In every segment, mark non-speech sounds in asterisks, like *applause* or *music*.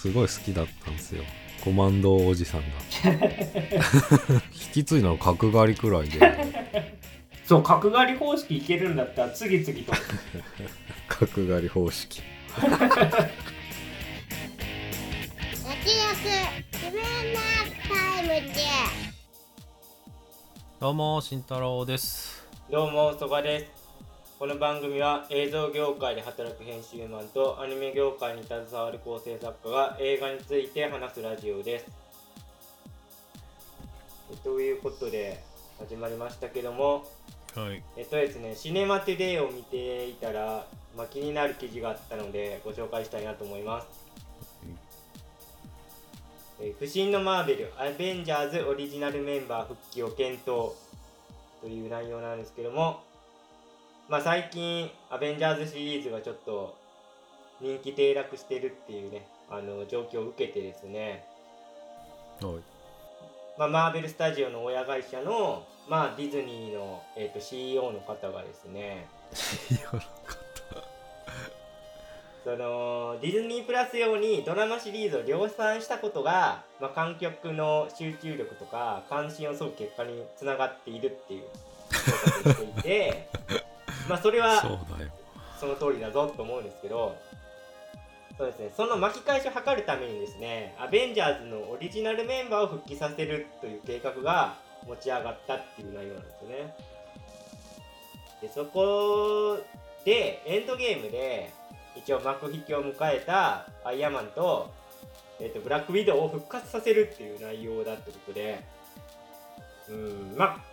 すごい好きだったんですよ。コマンドおじさんが。*laughs* 引き継いだの角刈りくらいで。そう角刈り方式いけるんだったら次々と。*laughs* 角刈り方式。焼き肉自分なタイムで。どうも慎太郎です。どうも曽我ですこの番組は映像業界で働く編集マンとアニメ業界に携わる構成作家が映画について話すラジオです。ということで始まりましたけども。はい。えっとですね、シネマトゥデイを見ていたら、まあ、気になる記事があったのでご紹介したいなと思います。えー不審のマーベル、アベンジャーズオリジナルメンバー復帰を検討という内容なんですけども、まあ、最近、アベンジャーズシリーズがちょっと人気低落してるっていうね、あの状況を受けてですね、はい。まあ、マーベル・スタジオの親会社の、まあ、ディズニーの、えー、と CEO の方がですね。そのディズニープラス用にドラマシリーズを量産したことが、まあ、観客の集中力とか関心を削ぐ結果につながっているっていう。評価をしていてまあそれはその通りだぞと思うんですけどそうですね。その巻き返しを図るためにですねアベンジャーズのオリジナルメンバーを復帰させるという計画が持ち上がったっていう内容なんですよね。でそこでエンドゲームで一応幕引きを迎えたアイアンマンと,、えー、とブラックウィドウを復活させるっていう内容だってことでうんまあ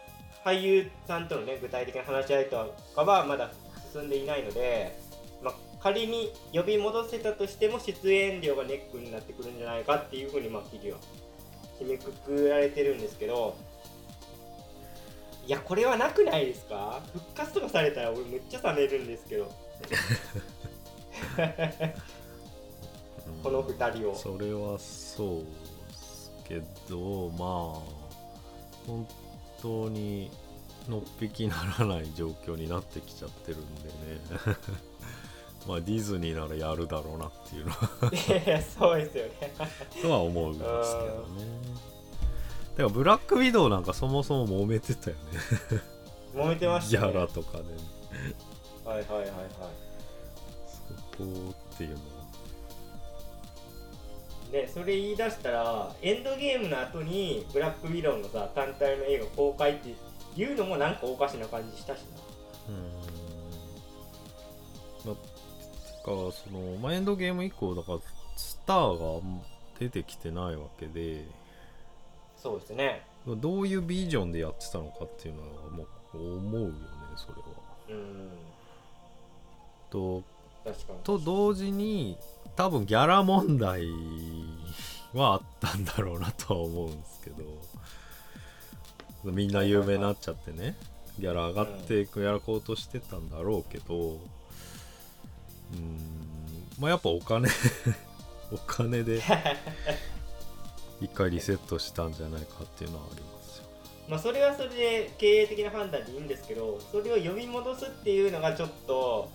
俳優さんとのね具体的な話し合いとかはまだ進んでいないので、まあ、仮に呼び戻せたとしても出演料がネックになってくるんじゃないかっていうふうにまあ記事は締めくくられてるんですけどいやこれはなくないですか？復活とかされたら俺めっちゃ冷めるんですけど。うん。この2人を。それはそうですけどまあ本当にのっぴきならない状況になってきちゃってるんでね。*laughs* まあディズニーならやるだろうなっていうのは。いやそうですよね。とは思うんですけどね。てかブラックウィドウなんかそもそも揉めてたよね。揉めてましギたね。ャラとかで、ね、はいはいはいはい。そこっていうのはでそれ言い出したらエンドゲームの後にブラックウィドウのさ単体の映画公開っていうのもなんかおかしな感じしたしうーん。まあ、かその、まあ、エンドゲーム以降だからスターが出てきてないわけで。なそうですね。どういうビジョンでやってたのかっていうのはもう思うよねそれは。うん。と確かに。と同時に多分ギャラ問題はあったんだろうなとは思うんですけどみんな有名になっちゃってね。ギャラ上がっていくやらこうとしてたんだろうけどうんまあやっぱお金 *laughs* お金で一回リセットしたんじゃないかっていうのはありますよ。まあそれはそれで経営的な判断でいいんですけどそれを呼び戻すっていうのがちょっと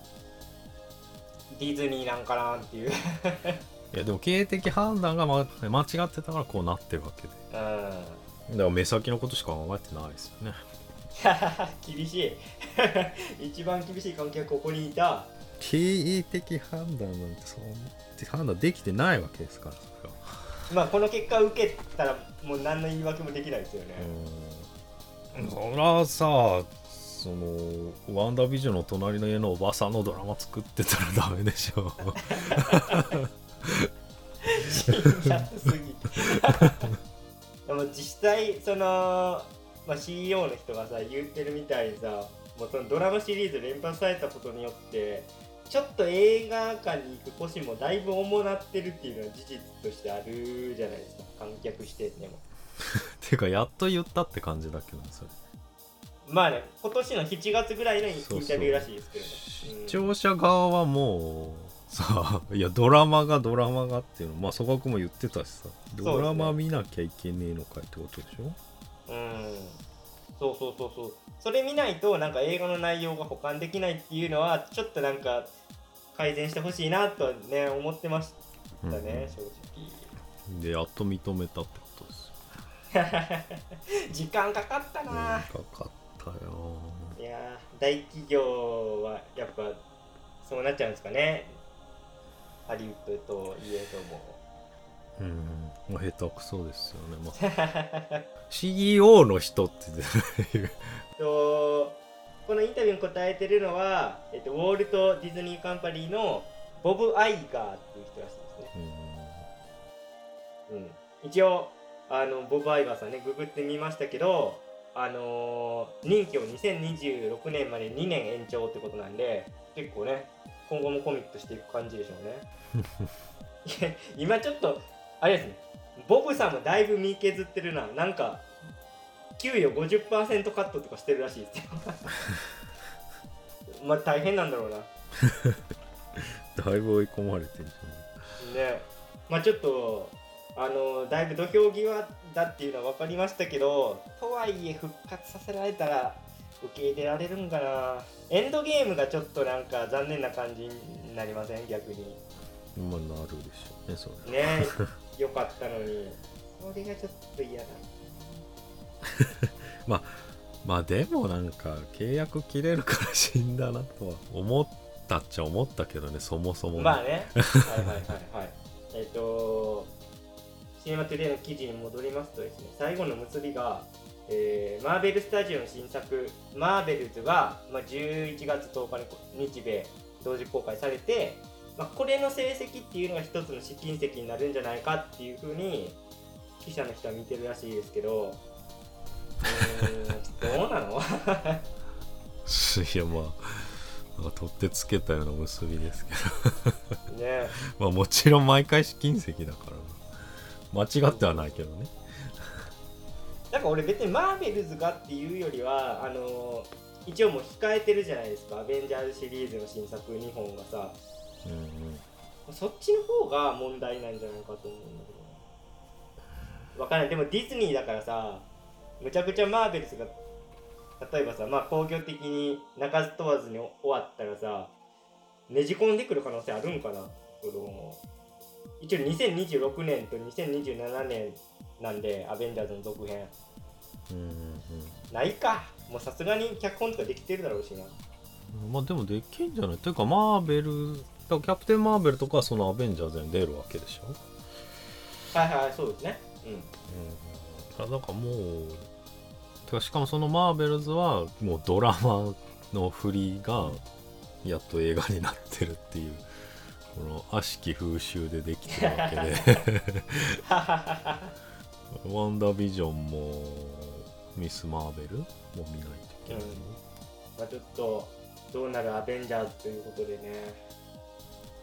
ディズニーなんかなっていう。いやでも経営的判断が、ま、間違ってたからこうなってるわけで。うん。だから目先のことしか考えてないですよね。*laughs* 厳しい。*laughs* 一番厳しい観客ここにいた。経営的判断なんてそうって判断できてないわけですからそれは。まあこの結果を受けたらもう何の言い訳もできないですよね、うん。そらさそのワンダービジョンの隣の家のおばさんのドラマ作ってたらダメでしょ。辛辣すぎ。でも実際その、まあ、CEO の人がさ言ってるみたいにさもうそのドラマシリーズ連発されたことによってちょっと映画館に行く腰もだいぶ重なってるっていうのは事実としてあるじゃないですか。観客視点でも。*laughs* ていうかやっと言ったって感じだけどねそれまあね今年の7月ぐらいのインタビューらしいですけどね。視聴者側はもうさいやドラマがドラマがっていうのまあ曽我君も言ってたしさ。ドラマ見なきゃいけねえのかいってことでしょ？うん。そうそうそうそう。それ見ないとなんか映画の内容が保管できないっていうのはちょっとなんか改善してほしいなとはね思ってましね、正でやっと認めたってことです直 *laughs* 時間かかったよ、な、かかったよ。いやー大企業はやっぱそうなっちゃうんですかね。ハリウッドといえども。うん。まあ下手くそですよね、まあ、*laughs* CEO の人っていうとこのインタビューに答えてるのは、えっと、ウォルト・ディズニー・カンパニーのボブ・アイガーっていう人らしいですね、うん、一応あのボブ・アイガーさんねググってみましたけどあのー任期を2026年まで2年延長ってことなんで結構ね今後もコミットしていく感じでしょうね。*laughs* 今ちょっとあれですね。ボブさんもだいぶ身削ってるな。なんか給与50%カットとかしてるらしいですよ。*laughs* まあ大変なんだろうな。*laughs* だいぶ追い込まれてるじね。まあちょっとあのだいぶ土俵際だっていうのは分かりましたけどとはいえ復活させられたら受け入れられるんかな。エンドゲームがちょっとなんか残念な感じになりません？逆に。まあなるでしょうねそれね。よかったのに。それがちょっと嫌だ。*laughs* まあでもなんか契約切れるから死んだなとは思ったっちゃ思ったけどねそもそもね。まあね。はいはいはいはい。*laughs* えっ、とシネマトゥデイの記事に戻りますとですね最後の結びが、えーマーベルスタジオの新作「マーベルズが」まあ、11月10日に日米同時公開されて、まあ、これの成績っていうのが一つの試金石になるんじゃないかっていうふうに記者の人は見てるらしいですけどうーんどうなの？*laughs* いやまあなんか取ってつけたような結びですけど。ね。*laughs* まあもちろん毎回試金石だからな間違ってはないけどね。なんか俺別にマーベルズがっていうよりはあの一応もう控えてるじゃないですか。アベンジャーズシリーズの新作2本がさ。うんうん。そっちの方が問題なんじゃないかと思うんだけど。わかんない。でもディズニーだからさむちゃくちゃマーベルズが例えばさまあ工業的に鳴かず問わずに終わったらさねじ込んでくる可能性あるんかなその一応2026年と2027年なんでアベンジャーズの続編。うんうんないか。もうさすがに脚本とかできてるだろうしな。うんまあでもできんじゃない？というかマーベルキャプテン・マーベルとかはそのアベンジャーズに出るわけでしょ？はいはいそうですね。うん。うん、だからもうてかしかもそのマーベルズはもうドラマの振りがやっと映画になってるっていうこの悪しき風習でできてるわけで。*laughs* ワンダービジョンもミス・マーベル？も見ないといけない、まあちょっとどうなるアベンジャーズということでね。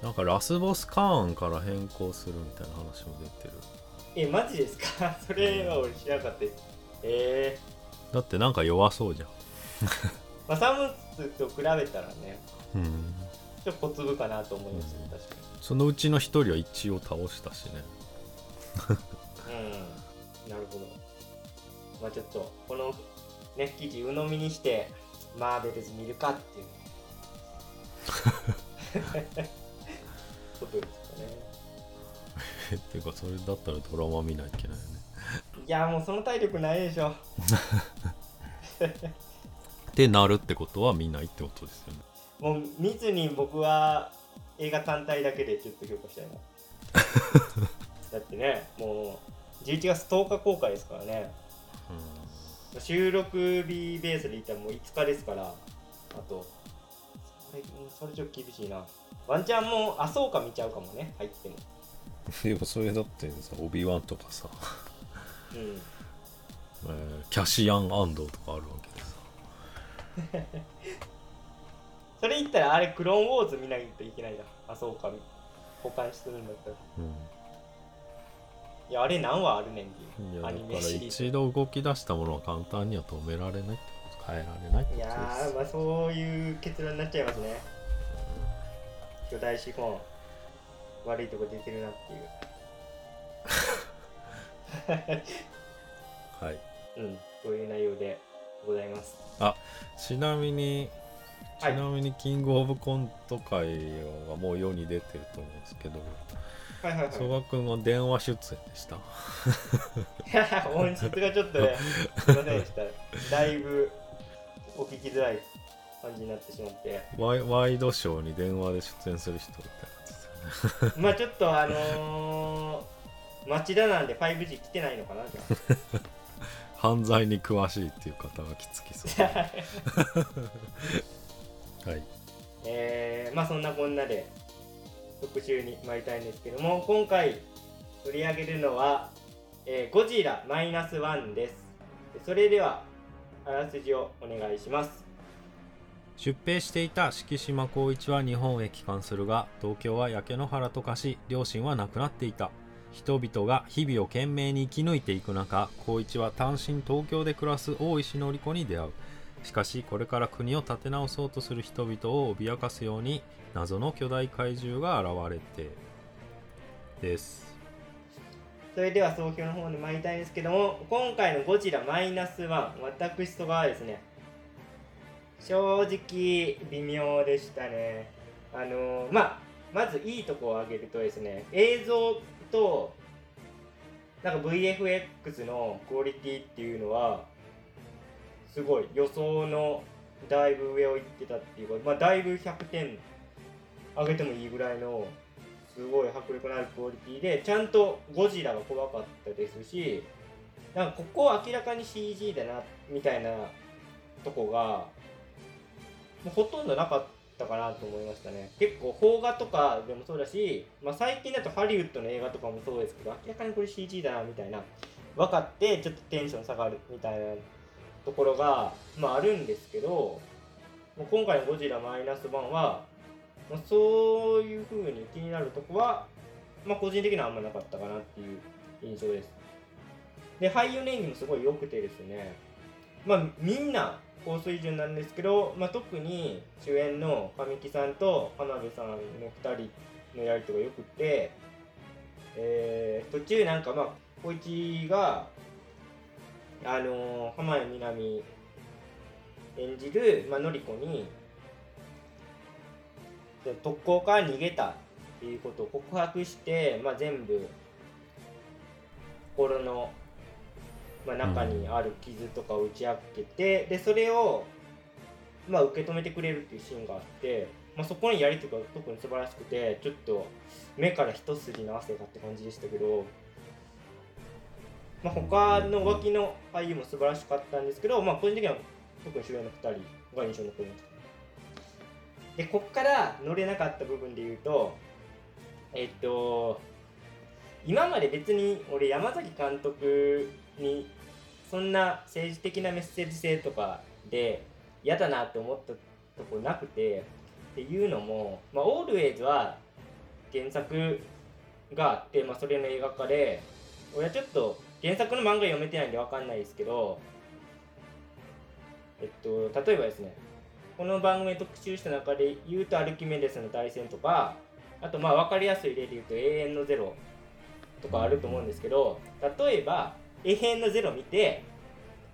なんかラスボスカーンから変更するみたいな話も出てる。えマジですか？*laughs* それは俺知らなかった。ですえー、だってなんか弱そうじゃん。まあサムスと比べたらね。うんちょっと小粒かなと思いますね確かそのうちの一人は一応倒したしね。にうん。なるほど。まあちょっとこのね記事鵜呑みにしてマーベルズ見るかっていう。ことですかね。*laughs* っていうかそれだったらドラマ見ないといけないよね。いやもうその体力ないでしょ。*laughs* ってなるってことは見ないってことですよねもう見ずに僕は映画単体だけでちょっと評価したいな *laughs* だってねもう11月10日公開ですからね。収録日ベースで言ったらもう5日ですから。あとそれそれちょっと厳しいな。ワンチャンもうあそうか見ちゃうかもね。入っても。*laughs* でもそれだってさオビワンとかさ、うん。えーキャシアン安藤とかあるわけでさ *laughs* それ言ったらあれクローンウォーズ見ないといけないなあそうか保管するんだったら。いやあれ何話あるねんってうん、いいうアニメシリーズ一度動き出したものは簡単には止められないってこと変えられない。ってこといやまあそういう結論になっちゃいますね。巨大資本悪いとこ出てるなっていう。はい。*laughs* うん。そういう内容でございます。ちなみにちはいなみにキングオブコント界がもう世に出てると思うんですけど、はいはいはい曽我君は電話出演でした *laughs* 音質がちょっとね、すいませんでした。だいぶお聞きづらい感じになってしまって。ワイワイドショーに電話で出演する人みたいなねまあちょっとあのー、町田なんで 5G 来てないのかなじゃ *laughs* 犯罪に詳しいっていう方がきつきそうあ。*laughs* はいえー、まあそんなこんなで特集に参りたいんですけども、今回取り上げるのは、えーゴジラマイナスワンです。それでは、あらすじをお願いします。出兵していた敷島光一は日本へ帰還するが東京は焼け野原と化し両親は亡くなっていた人々が日々を懸命に生き抜いていく中光一は単身東京で暮らす大石典子に出会うしかしこれから国を立て直そうとする人々を脅かすように謎の巨大怪獣が現れてです。それでは総評の方に参りたいんですけども今回のゴジラマイナスワン私とはですね正直微妙でしたね。あのーまあまずいいとこを挙げるとですね映像となんか VFX のクオリティっていうのはすごい。予想のだいぶ上を行ってたっていうか、まあ、だいぶ100点上げてもいいぐらいのすごい迫力のあるクオリティでちゃんとゴジラが怖かったですしなんかここは明らかに CG だなみたいなとこがもうほとんどなかったかなと思いましたね。結構邦画とかでもそうだし、まあ、最近だとハリウッドの映画とかもそうですけど明らかにこれ CG だなみたいな分かってちょっとテンション下がるみたいなところが、まあ、あるんですけどもう今回のゴジラマイナス1はまあ、そういう風に気になるとこは、まあ、個人的にはあんまなかったかなっていう印象です。で、俳優の演技もすごい良くてですね、まあ、みんな高水準なんですけど、まあ、特に主演の神木さんと花部さんの2人のやりとが良くて、えー途中なんかまあ、小一が、あのー浜谷みなみ演じる、まあのりこに、で特攻から逃げたっていうことを告白して、まあ、全部心の、まあ、中にある傷とかを打ち明けて、でそれを、まあ、受け止めてくれるっていうシーンがあって、まあ、そこにやりとか特に素晴らしくてちょっと目から一筋の汗がって感じでしたけど、まあ、他の脇の俳優も素晴らしかったんですけど、まあ、個人的には特に主演の2人が印象に残りました。でこっから乗れなかった部分で言うとえっと今まで別に俺山崎監督にそんな政治的なメッセージ性とかで嫌だなって思ったとこなくてっていうのも、まあ、オールウェイズは原作があって、まあ、それの映画化で俺はちょっと原作の漫画読めてないんで分かんないですけどえっと例えばですねこの番組特集した中で言うとアルキメデスの大戦とかあとまあ分かりやすい例で言うと永遠のゼロとかあると思うんですけど例えば永遠のゼロ見て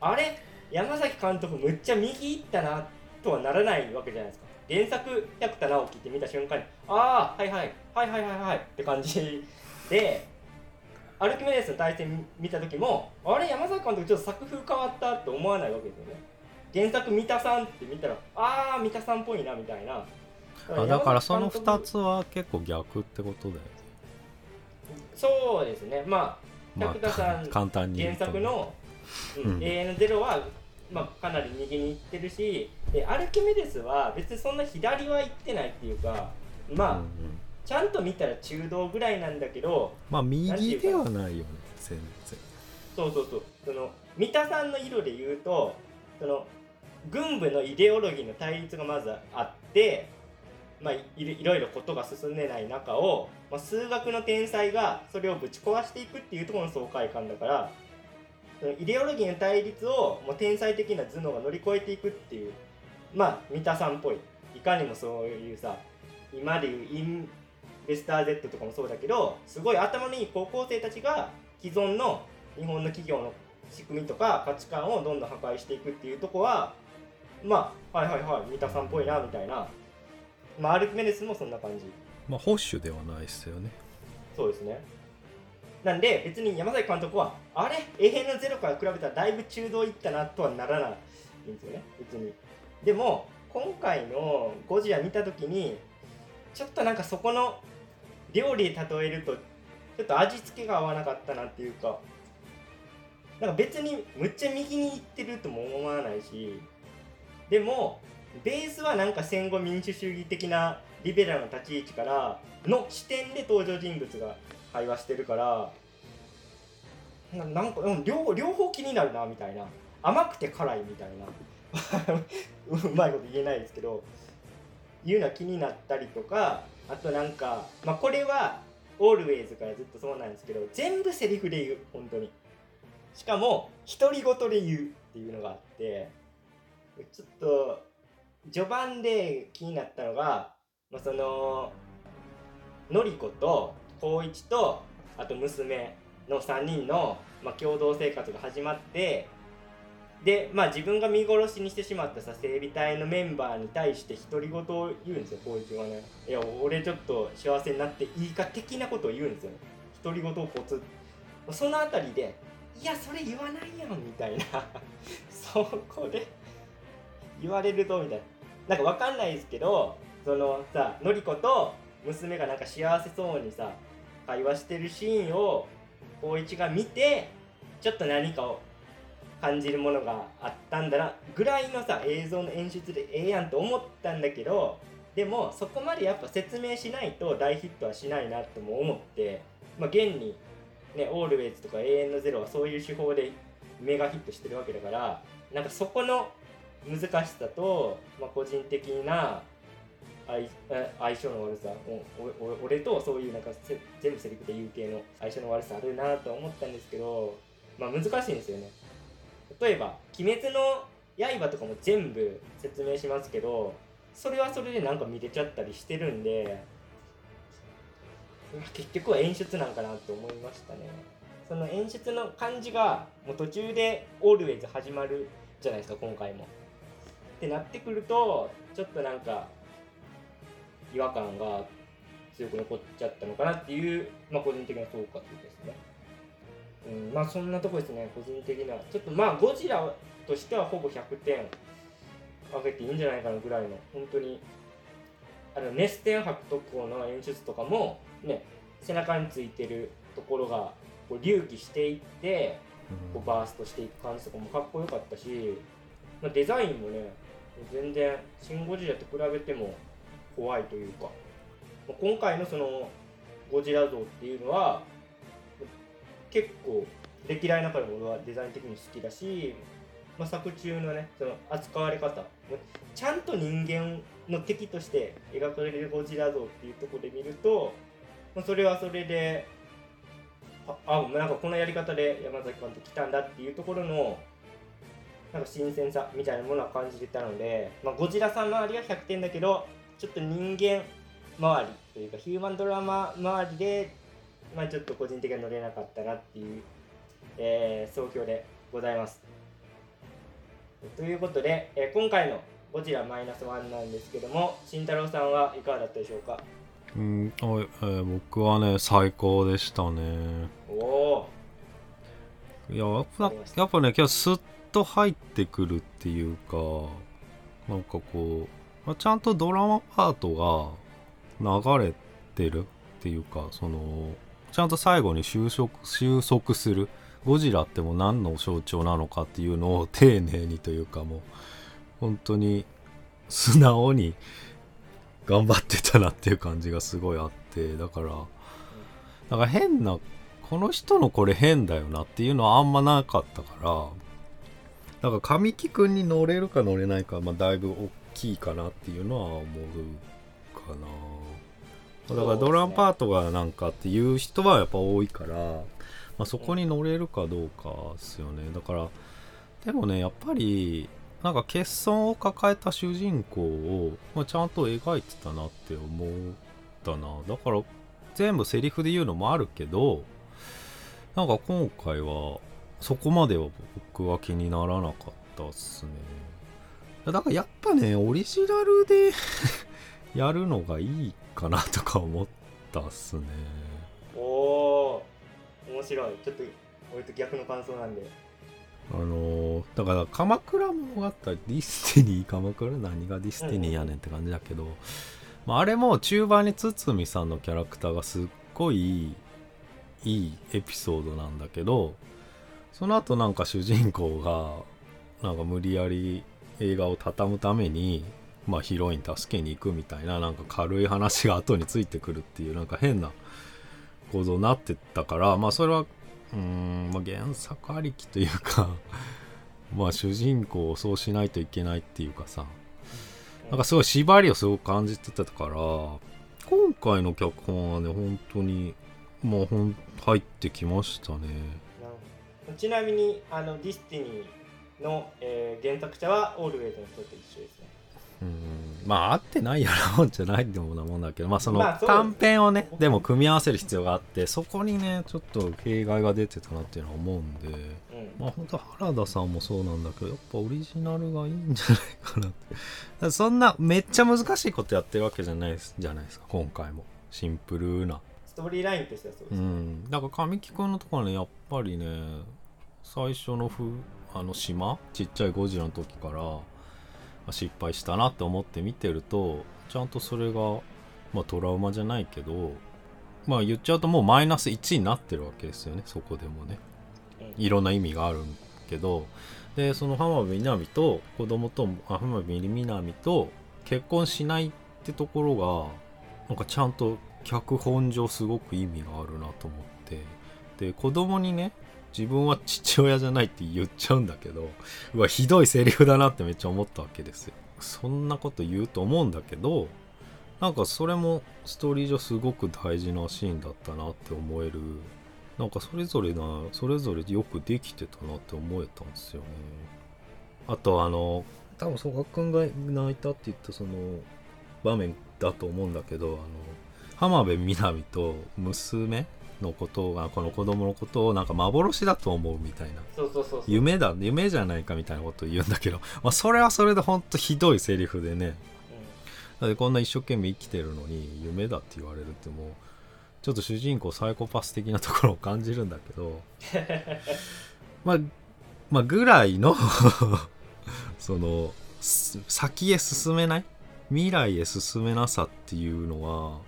あれ？山崎監督むっちゃ右行ったなとはならないわけじゃないですか。原作百田直樹って見た瞬間にああはいはいはいはいはいはいって感じでアルキメデスの対戦見た時もあれ山崎監督ちょっと作風変わったって思わないわけですよね。原作三田さんって見たらああ三田さんっぽいなみたいな。あだからその2つつは結構逆ってことだよね。そうですね。まあま百田さんあ簡単に原作の「うんうん。永遠のゼロは」まあ、かなり右に行ってるしでアルキメデスは別にそんな左は行ってないっていうかまあ、うんうんちゃんと見たら中道ぐらいなんだけどまあ右ではないよね全然。そうそうそう。その三田さんの色で言うとその軍部のイデオロギーの対立がまずあって、まあ、いいいろいろことが進んでない中を、まあ、数学の天才がそれをぶち壊していくっていうところの爽快感だからそのイデオロギーの対立をもう天才的な頭脳が乗り越えていくっていうまあ三田さんっぽい。いかにもそういうさ今でいうインベスター Z とかもそうだけどすごい頭のいい高校生たちが既存の日本の企業の仕組みとか価値観をどんどん破壊していくっていうとこはまあはいはいはい三田さんっぽいなみたいな。まあアルキメデスもそんな感じ。まあ保守ではないですよね。そうですね。なんで別に山崎監督はあれ？永遠のゼロから比べたらだいぶ中道いったなとはならないんですよね。別に。でも今回のゴジラ見た時にちょっとなんかそこの料理で例えるとちょっと味付けが合わなかったなっていうかなんか別にむっちゃ右に行ってるとも思わないしでもベースはなんか戦後民主主義的なリベラルな立ち位置からの視点で登場人物が会話してるからななんかうん両両方気になるなみたいな。甘くて辛いみたいな。*laughs* うまいこと言えないですけどいうのは気になったりとかあとなんか、まあ、これはオールウェイズからずっとそうなんですけど全部セリフで言う本当に。しかも独り言で言うっていうのがあってちょっと序盤で気になったのが、まあ、そののりこと光一とあと娘の3人の、まあ、共同生活が始まってでまあ自分が見殺しにしてしまったさ整備隊のメンバーに対して独り言を言うんですよ光一はね。いや俺ちょっと幸せになっていいか的なことを言うんですよ。独り言をポツ。そのあたりでいやそれ言わないやんみたいな。*laughs* そこで言われるとみたいな。なんかわかんないですけどそのさのりこと娘がなんか幸せそうにさ会話してるシーンを光一が見てちょっと何かを感じるものがあったんだなぐらいのさ映像の演出でええやんと思ったんだけどでもそこまでやっぱ説明しないと大ヒットはしないなとも思ってまあ現にねオールウェイズとか永遠のゼロはそういう手法でメガヒットしてるわけだからなんかそこの難しさと、まあ、個人的な相相性の悪さ俺とそういうなんか全部セリフで言う系の相性の悪さあるなと思ったんですけど、まあ、難しいんですよね。例えば「鬼滅の刃」とかも全部説明しますけどそれはそれでなんか見れちゃったりしてるんで結局は演出なんかなと思いましたねその演出の感じがもう途中でオールウェイズ始まるじゃないですか今回もってなってくるとちょっとなんか違和感が強く残っちゃったのかなっていう、まあ、個人的な評価ですね。うん、まあそんなとこですね、個人的な。ちょっとまあゴジラとしてはほぼ100点あげていいんじゃないかなぐらいの、本当に、あの熱点博特攻の演出とかも、ね、背中についてるところがこう隆起していって、こうバーストしていく感じとかもかっこよかったし、まあ、デザインもね、全然、シン・ゴジラと比べても怖いというか、まあ今回のそのゴジラ像っていうのは結構歴代の中でも俺はデザイン的に好きだし、まあ、作中のねその扱われ方ちゃんと人間の敵として描かれるゴジラ像っていうところで見ると、まあ、それはそれでああなんかこのやり方で山崎監督来たんだっていうところのなんか新鮮さみたいなものは感じてたので、まあ、ゴジラさん周りは100点だけどちょっと人間周りというかヒューマンドラマ周りで、まあ、ちょっと個人的には乗れなかったなっていう、えー総評でございます。ということで、えー今回のゴジラマイナスワンなんですけども慎太郎さんはいかがだったでしょうか？うんあえー僕はね最高でしたね。おおいややっぱやっぱね今日スッと入ってくるっていうかなんかこう、まあ、ちゃんとドラマパートが流れてるっていうかそのちゃんと最後に収束収束する。ゴジラっても何の象徴なのかっていうのを丁寧にというかもう本当に素直に頑張ってたなっていう感じがすごいあってだからなんか変なこの人のこれ変だよなっていうのはあんまなかったからなんか神木くんに乗れるか乗れないかまあだいぶ大きいかなっていうのは思うかな。だからドラムパートがなんかっていう人はやっぱ多いから、まあ、そこに乗れるかどうかですよね。だからでもねやっぱりなんか欠損を抱えた主人公を、まあ、ちゃんと描いてたなって思ったな。だから全部セリフで言うのもあるけどなんか今回はそこまでは僕は気にならなかったっすね。だからやっぱねオリジナルで *laughs* やるのがいいかなとか思ったっすね。おおー面白い。ちょっと俺と逆の感想なんで。あのーだから鎌倉物語 Destiny 鎌倉何が Destiny やねんって感じだけど、まあ、あれも中盤に堤さんのキャラクターがすっごいいいエピソードなんだけどその後なんか主人公がなんか無理やり映画を畳むために、まあ、ヒロイン助けに行くみたいななんか軽い話が後についてくるっていうなんか変な構造になってったからまあそれはうん、まあ、原作ありきというか *laughs* まあ主人公をそうしないといけないっていうかさなんかすごい縛りをすごく感じてたから今回の脚本はね本当にもうほん入ってきましたね。ちなみにあの Destiny の、えー原作者は Always の人と一緒ですね。うん。まあ合ってないやらもんじゃないってもなもんだけどまあその短編をねでも組み合わせる必要があってそこにねちょっと弊害が出てたなっていうのは思うんでうん。まあ本当原田さんもそうなんだけどやっぱオリジナルがいいんじゃないかなって。*laughs* そんなめっちゃ難しいことやってるわけじゃないですじゃないですか今回も。シンプルな。ストーリーラインとしてはそうですね、うん。だから神木君のところはねやっぱりね最初のふあの島？ちっちゃいゴジラの時からまあ失敗したなって思って見てるとちゃんとそれが、まあ、トラウマじゃないけどまあ言っちゃうともうマイナス1になってるわけですよねそこでもね。うんいろんな意味があるけど。でその浜辺美波と子供とあ浜辺美波と結婚しないってところがなんかちゃんと脚本上すごく意味があるなと思って。で子供にね自分は父親じゃないって言っちゃうんだけどうわひどいセリフだなってめっちゃ思ったわけですよ。そんなこと言うと思うんだけどなんかそれもストーリー上すごく大事なシーンだったなって思える。なんかそれぞれなそれぞれよくできてたなって思えたんですよね。あとあの多分曽我君が泣いたって言ったその場面だと思うんだけどあの浜辺美波と娘のことがこの子供のことをなんか幻だと思うみたいな。そうそうそう夢だ夢じゃないかみたいなことを言うんだけど、*laughs* まあ、それはそれでほんとひどいセリフでね。だってこんな一生懸命生きてるのに夢だって言われるってもうちょっと主人公サイコパス的なところを感じるんだけど。*laughs* まあまあぐらいの *laughs* そのす先へ進めない？未来へ進めなさっていうのは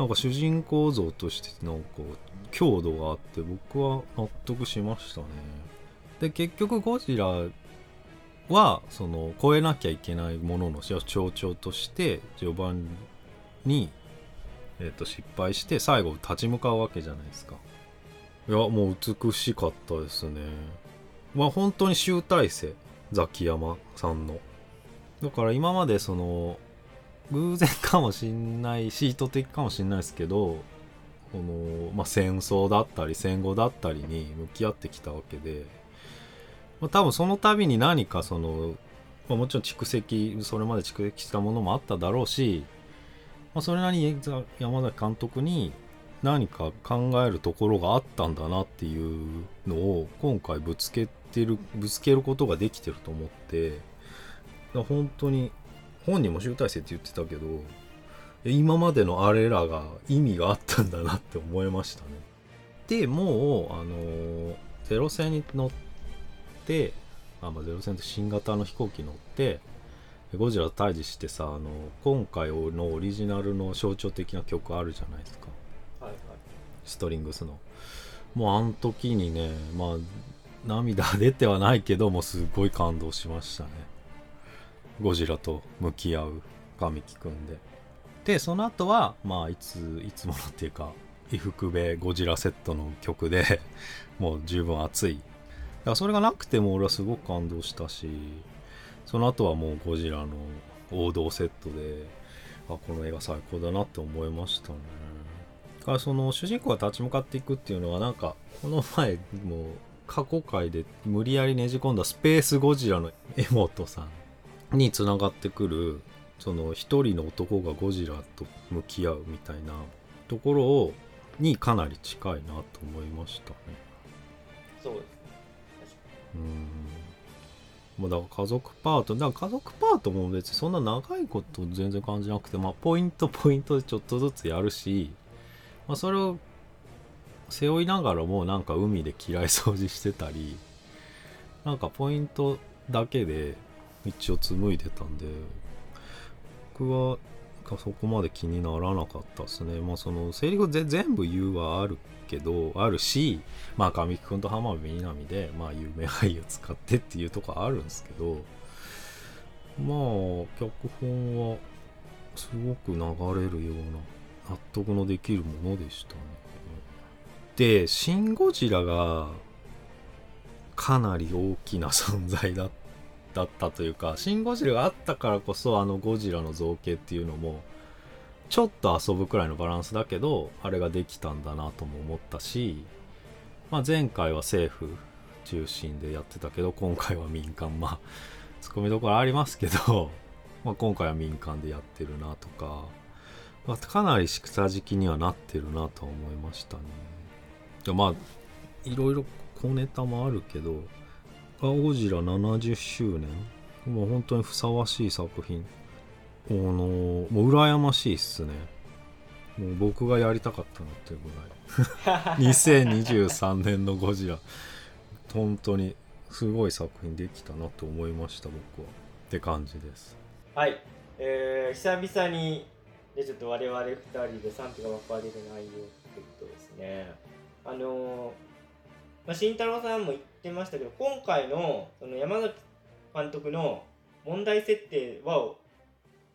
なんか主人公像としてなんか強度があって僕は納得しましたね。で結局ゴジラはその超えなきゃいけないものの象徴として序盤に、えー、と失敗して最後立ち向かうわけじゃないですか。いやもう美しかったですね。まあ本当に集大成ザキヤマさんの。だから今までその偶然かもしんないシート的かもしんないですけどこの、まあ、戦争だったり戦後だったりに向き合ってきたわけで、まあ、多分その度に何かその、まあ、もちろん蓄積それまで蓄積したものもあっただろうし、まあ、それなりに山崎監督に何か考えるところがあったんだなっていうのを今回ぶつけてるぶつけることができてると思って本当に本人も集大成って言ってたけどえ今までのあれらが意味があったんだなって思いましたね。でもうあのーゼロ戦に乗ってあ、まあ、ゼロ戦って新型の飛行機乗ってゴジラと対峙してさあの今回のオリジナルの象徴的な曲あるじゃないですか。はいはい。ストリングスの。もうあの時にねまあ涙出てはないけどもうすごい感動しましたねゴジラと向き合う神木くんで。でその後はまあいついつものっていうか伊福部ゴジラセットの曲で *laughs* もう十分熱い。だからそれがなくても俺はすごく感動したしその後はもうゴジラの王道セットであこの映画最高だなって思いましたね。だからその主人公が立ち向かっていくっていうのはなんかこの前もう過去回で無理やりねじ込んだスペースゴジラの江本さんにつながってくるその一人の男がゴジラと向き合うみたいなところをにかなり近いなと思いましたね。そうですね。うん。もうだから家族パートだから家族パートも別にそんな長いこと全然感じなくてまあポイントポイントでちょっとずつやるし、まあ、それを背負いながらもなんか海で嫌い掃除してたりなんかポイントだけで一応紡いでたんで僕はそこまで気にならなかったですね。まあそのセリフぜ全部言うはあるけどあるしまあ神木君と浜辺美波でまあ有名俳優使ってっていうとこあるんですけどまあ脚本はすごく流れるような納得のできるものでしたね。で「シン・ゴジラ」がかなり大きな存在だっだったというか「シン・ゴジラ」があったからこそあのゴジラの造形っていうのもちょっと遊ぶくらいのバランスだけどあれができたんだなとも思ったし、まあ、前回は政府中心でやってたけど今回は民間まあツッコミどころありますけど、*laughs* まあ、今回は民間でやってるなとか、まあ、かなり下敷きにはなってるなと思いましたね。まあいろいろ小ネタもあるけど「ゴジラ70周年」もう本当にふさわしい作品。あのもう羨ましいっすね。もう僕がやりたかったなっていうぐらい。*laughs* 2023年のゴジラ本当にすごい作品できたなと思いました僕は。って感じです。はい、えー、久々にでちょっと我々2人で賛否が分かれる内容ってことですね。あのー、まあ、慎太郎さんも言ってましたけど今回のその山崎監督の問題設定は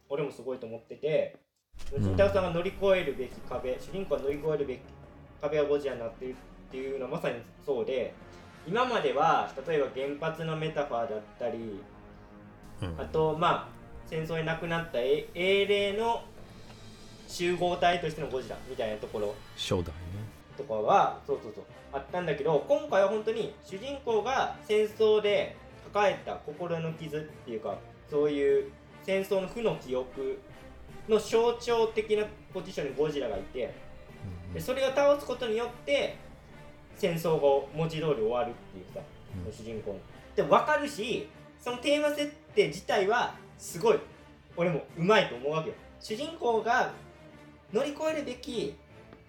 俺もすごいと思ってて慎太郎さんが乗り越えるべき壁、主人公が乗り越えるべき壁がゴジラになっているっていうのはまさにそうで今までは例えば原発のメタファーだったり、うん。あとまあ戦争で亡くなった英英霊の集合体としてのゴジラみたいなところ。初代ねとかはそうそうそうあったんだけど今回は本当に主人公が戦争で抱えた心の傷っていうかそういう戦争の負の記憶の象徴的なポジションにゴジラがいてうんでそれを倒すことによって戦争が文字通り終わるっていうさ、うん。主人公の。でも分かるしそのテーマ設定自体はすごい俺もうまいと思うわけよ。主人公が乗り越えるべき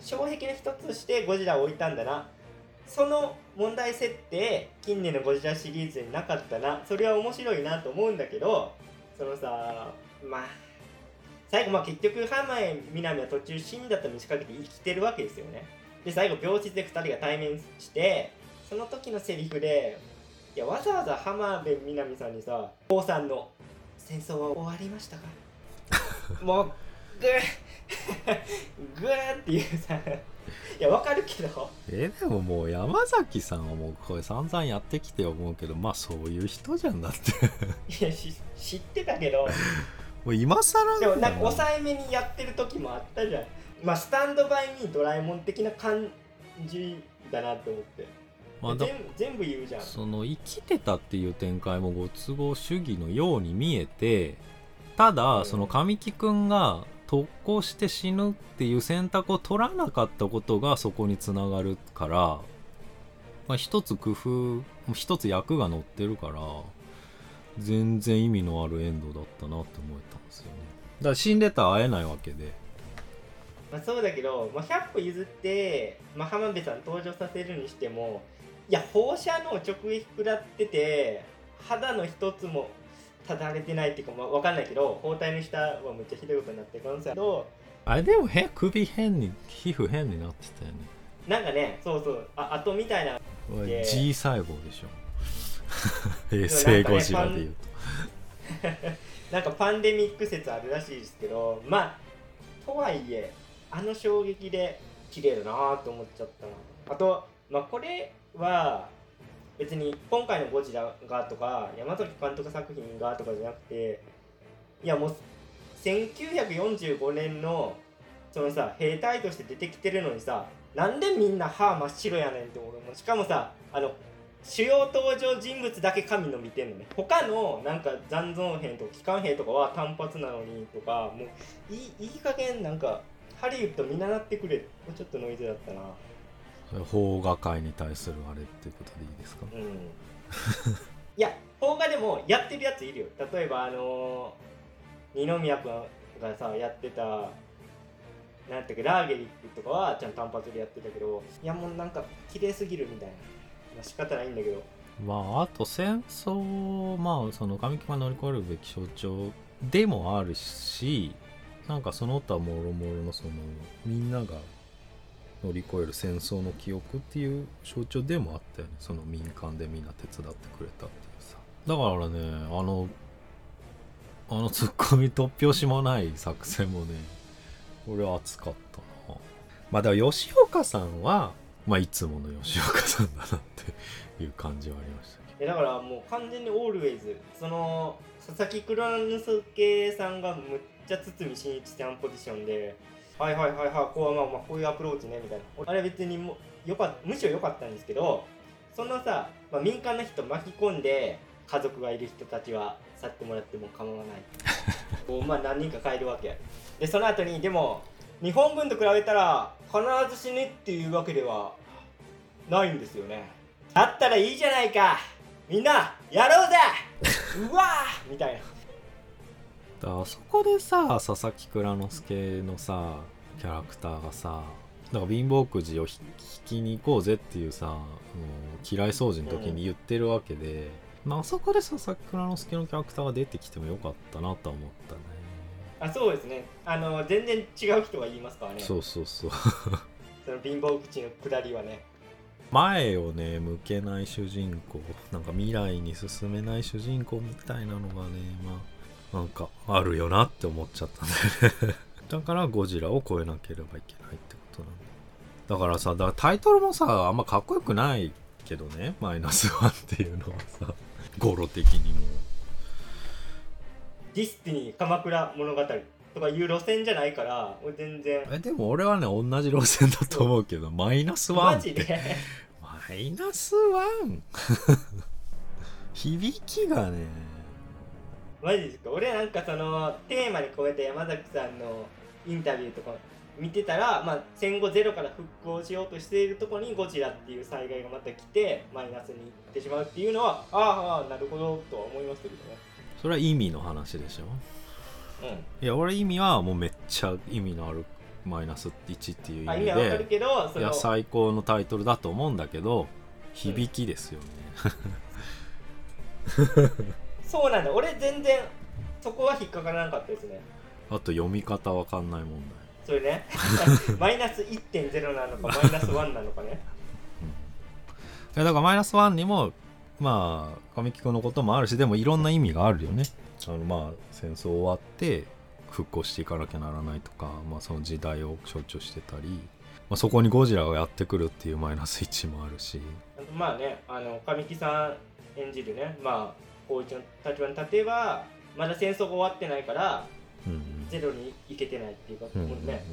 障壁の一つとしてゴジラを置いたんだな。その問題設定近年のゴジラシリーズになかったな。それは面白いなと思うんだけどそのさまあ最後まあ結局浜辺美波は途中死んだと見せかけて生きてるわけですよね。で最後病室で2人が対面してその時のセリフでいやわざわざ浜辺美波さんにさ「王さんの戦争は終わりましたか? *laughs*」もうグー。*laughs* グーっていうさ。いやわかるけど。えでももう山崎さんはもうこれ散々やってきて思うけどまあそういう人じゃんだって。いやし知ってたけど。*laughs* もう今更でもなんか抑えめにやってる時もあったじゃん。まあスタンドバイミードラえもん的な感じだなって思って、まあだ全部言うじゃん。その生きてたっていう展開もご都合主義のように見えてただ、うん。その神木くんが特攻して死ぬっていう選択を取らなかったことがそこにつながるから、まあ、一つ工夫一つ役が乗ってるから全然意味のあるエンドだったなって思えたんですよね。だから死んでたら会えないわけで。まあ、そうだけど、まあ、100歩譲って、まあ、浜辺さん登場させるにしてもいや放射能直撃食らってて肌の一つもただれてないっていうか、まあ、わかんないけど包帯の下はめっちゃひどいことになってる可能性あるけどあれでもへ首変に皮膚変になってたよね。なんかねそうそうああとみたいな。G 細胞でしょ。平成ゴジラでいうと。*laughs* なんかパンデミック説あるらしいですけどまあとはいえあの衝撃で綺麗だなと思っちゃったなあとまあこれは別に今回のゴジラがとか山崎監督作品がとかじゃなくていやもう1945年のそのさ兵隊として出てきてるのにさなんでみんな歯真っ白やねんって俺もしかもさあの主要登場人物だけ神の見てんのね。他のなんか残存兵とか機関兵とかは単発なのにとかもういいいい加減なんかハリウッド見習ってくれ。ちょっとノイズだったな。邦画界に対するあれってことでいいですか？うん。いや邦画でもやってるやついるよ。例えばあのー二宮君がさやってたなんていうかラーゲリックとかはちゃんと単発でやってたけどいやもうなんか綺麗すぎるみたいな、まあ、仕方ないんだけど。まああと戦争まあその神木が乗り越えるべき象徴でもあるしなんかその他もろもろのそのみんなが乗り越える戦争の記憶っていう象徴でもあったよね。その民間でみんな手伝ってくれたっていうさ。だからねあのあのツッコミ突拍子もない作戦もね俺は熱かったな。まあだから吉岡さんはまあいつもの吉岡さんだなっていう感じはありましたけえだからもう完全にオールウェイズその佐々木蔵之介さんがむっちゃ堤真一さんポジションではいはいはいはいこうまあまあこういうアプローチねみたいな。あれ別にもよかっむしろ良かったんですけどそんなさ、まあ、民間の人巻き込んで家族がいる人たちは去ってもらっても構わない。*laughs* こうまあ何人か帰るわけ。でその後にでも日本軍と比べたら必ず死ねっていうわけではないんですよね。だったらいいじゃないか。みんなやろうぜ。*laughs* うわーみたいなどだ。からそこでさ佐々木蔵之介のさキャラクターがさなんか貧乏くじを引きに行こうぜっていうさあの嫌い掃除の時に言ってるわけで、まああそこで佐々木蔵之介のキャラクターが出てきてもよかったなとは思ったね。あそうですね。あの全然違う人が言いますからね。そうそうそう。その貧乏くじの下りはね。前をね向けない主人公なんか未来に進めない主人公みたいなのがねまあなんかあるよなって思っちゃったね。だからゴジラを超えなければいけないってことなんだ。だからさだからタイトルもさあんまかっこよくないけどね。マイナス one っていうのはさ。語呂的にも。 Destiny 鎌倉ものがたりとかいう路線じゃないから俺全然。えでも俺はね同じ路線だと思うけどマイナスワンマジで？マイナスワン？*laughs* 響きがねマジですか？俺なんかそのテーマに込めて山崎さんのインタビューとか見てたら、まあ、戦後ゼロから復興しようとしているところにゴジラっていう災害がまた来てマイナスにいってしまうっていうのはああなるほどとは思いましたけどね。それは意味の話でしょ？うん。いや俺意味はもうめっちゃ意味のあるマイナス1っていう意味あ意味はわかるでけどいや最高のタイトルだと思うんだけど響きですよね、*laughs* そうなんだ。俺全然そこは引っかからなかったですね。あと読み方わかんない問それね。*laughs* マイナス1.0なのかマイナス1なのかね。題いやだからマイナス1にもまあ神木君のこともあるしでもいろんな意味があるよね。あのまあ戦争終わって復興していかなきゃならないとか、まあ、その時代を象徴してたり、まあ、そこにゴジラがやってくるっていうマイナス1もあるし。まあねあの神木さん演じるねまあ光一の立場に立てばまだ戦争が終わってないからうんうん。ゼロにいけてないっていうか、うんうんうん。ね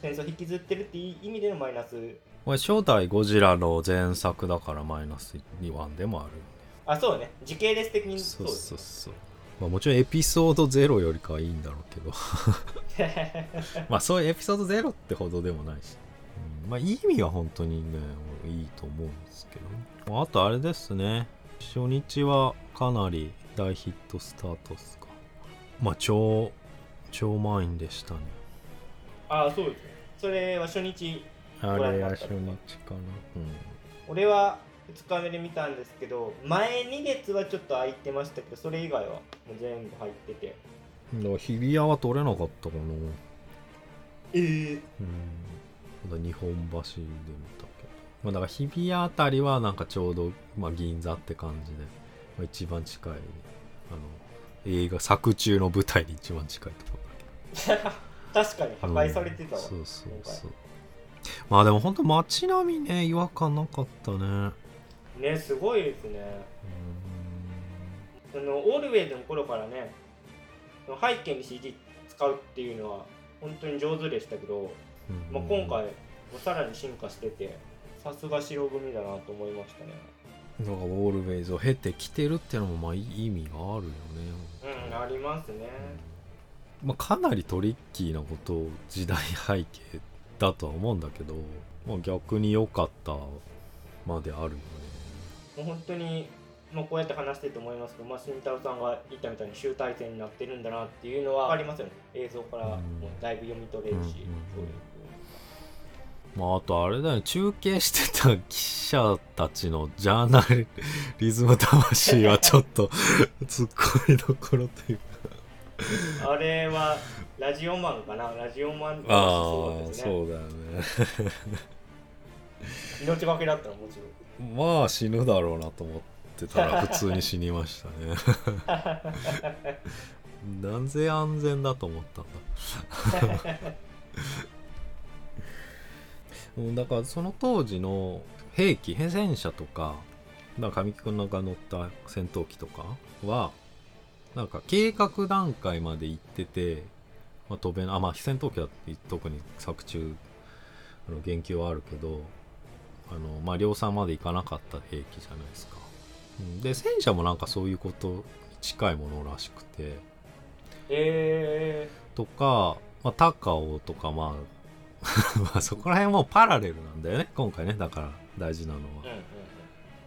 戦争引きずってるっていう意味でのマイナス。これ初代ゴジラの前作だからマイナス1でもあるよね。あそうね。時系列的にそそうそうそうまあもちろんエピソード0よりかはいいんだろうけど。*laughs* まあそういうエピソード0ってほどでもないし、うん。まあ意味は本当にねいいと思うんですけど。あとあれですね。初日はかなり大ヒットスタートですか。まあ超超満員でしたね。あそうですね。それは初日。あれは初日かな。俺は2日目で見たんですけど前2列はちょっと空いてましたけどそれ以外はもう全部入ってて。日比谷は取れなかったかな。ええうん。まだ日本橋で見たけど。まあだから日比谷あたりはなんかちょうど、まあ、銀座って感じで、まあ、一番近い。あの映画作中の舞台に一番近いところ。だけど確かに破壊されてたわ、そうそう今回。そうまあでも本当街並みね違和感なかったね。ねすごいですね。そのオールウェイズの頃からね背景に CG 使うっていうのは本当に上手でしたけど、うん。まあ、今回もさらに進化しててさすが白組だなと思いましたねだからオールウェイズを経てきてるっていうのもまあ意味があるよね。うん。ありますねまあ、かなりトリッキーなことを時代背景だとは思うんだけど、まあ、逆に良かったまであるよね。もう本当にまあ、こうやって話してると思いますけど、まあ、慎太郎さんが言ったみたいに集大成になってるんだなっていうのはありますよね。映像からもうだいぶ読み取れるし、うんうん。そういうまああとあれだよね。中継してた記者たちのジャーナリズム魂はちょっとツッコミどころというか。あれはラジオマンかな。ラジオマンああそうですね。そうだよね。命がけだったらもちろん。*laughs* まあ死ぬだろうなと思ってたら普通に死にましたね。*laughs* *laughs* なぜ安全だと思ったんだうんだからその当時の兵器戦車とかだから神木君が乗った戦闘機とかはなんか計画段階まで行ってて、まあ、飛べなあまあ戦闘機は特に作中あの言及はあるけどあの、まあ、量産までいかなかった兵器じゃないですか。うんで戦車もなんかそういうことに近いものらしくてえとか、まあ、高尾とかまあ *laughs* まあそこら辺もパラレルなんだよね今回ね。だから大事なのー、うんうんは。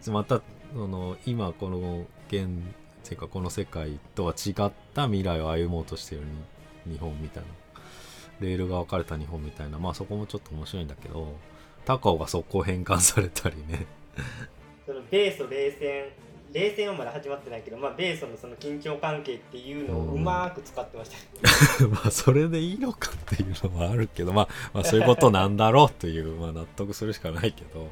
またその今この現ていうかこの世界とは違った未来を歩もうとしてるに日本みたいな。レールが分かれた日本みたいな。まあそこもちょっと面白いんだけど高尾が速攻変換されたりね。その米ソ冷戦冷戦はまだ始まってないけど、まあ、米ソのその緊張関係っていうのをうまく使ってました、*laughs* まあそれでいいのかっていうのはあるけど、まあ、まあそういうことなんだろうという、まあ、納得するしかないけど。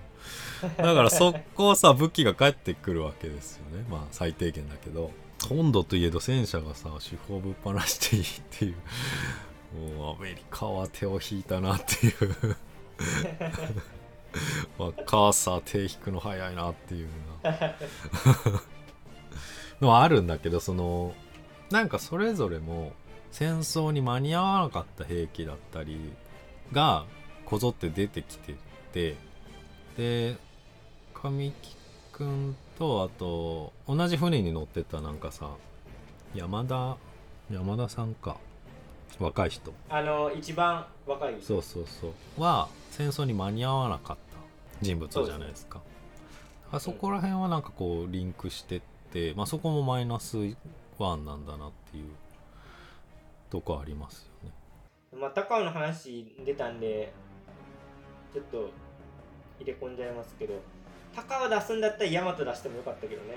だから速攻さ武器が返ってくるわけですよね。まあ最低限だけど。本土といえど戦車がさ手法ぶっ放していいっていう。もうアメリカは手を引いたなっていう *laughs* マッカーサー手引くの早いなっていうなのは *laughs* あるんだけどそのなんかそれぞれも戦争に間に合わなかった兵器だったりがこぞって出てきててで神木くんとあと同じ船に乗ってたなんかさ山田山田さんか。若い人。あの一番若いそうそうそう。は戦争に間に合わなかった人物じゃないですか。あそこら辺はなんかこうリンクしてって、まあ、そこもマイナスワンなんだなっていうとこありますよね。まあ、高尾の話出たんでちょっと入れ込んじゃいますけど高尾出すんだったらヤマト出してもよかったけどね。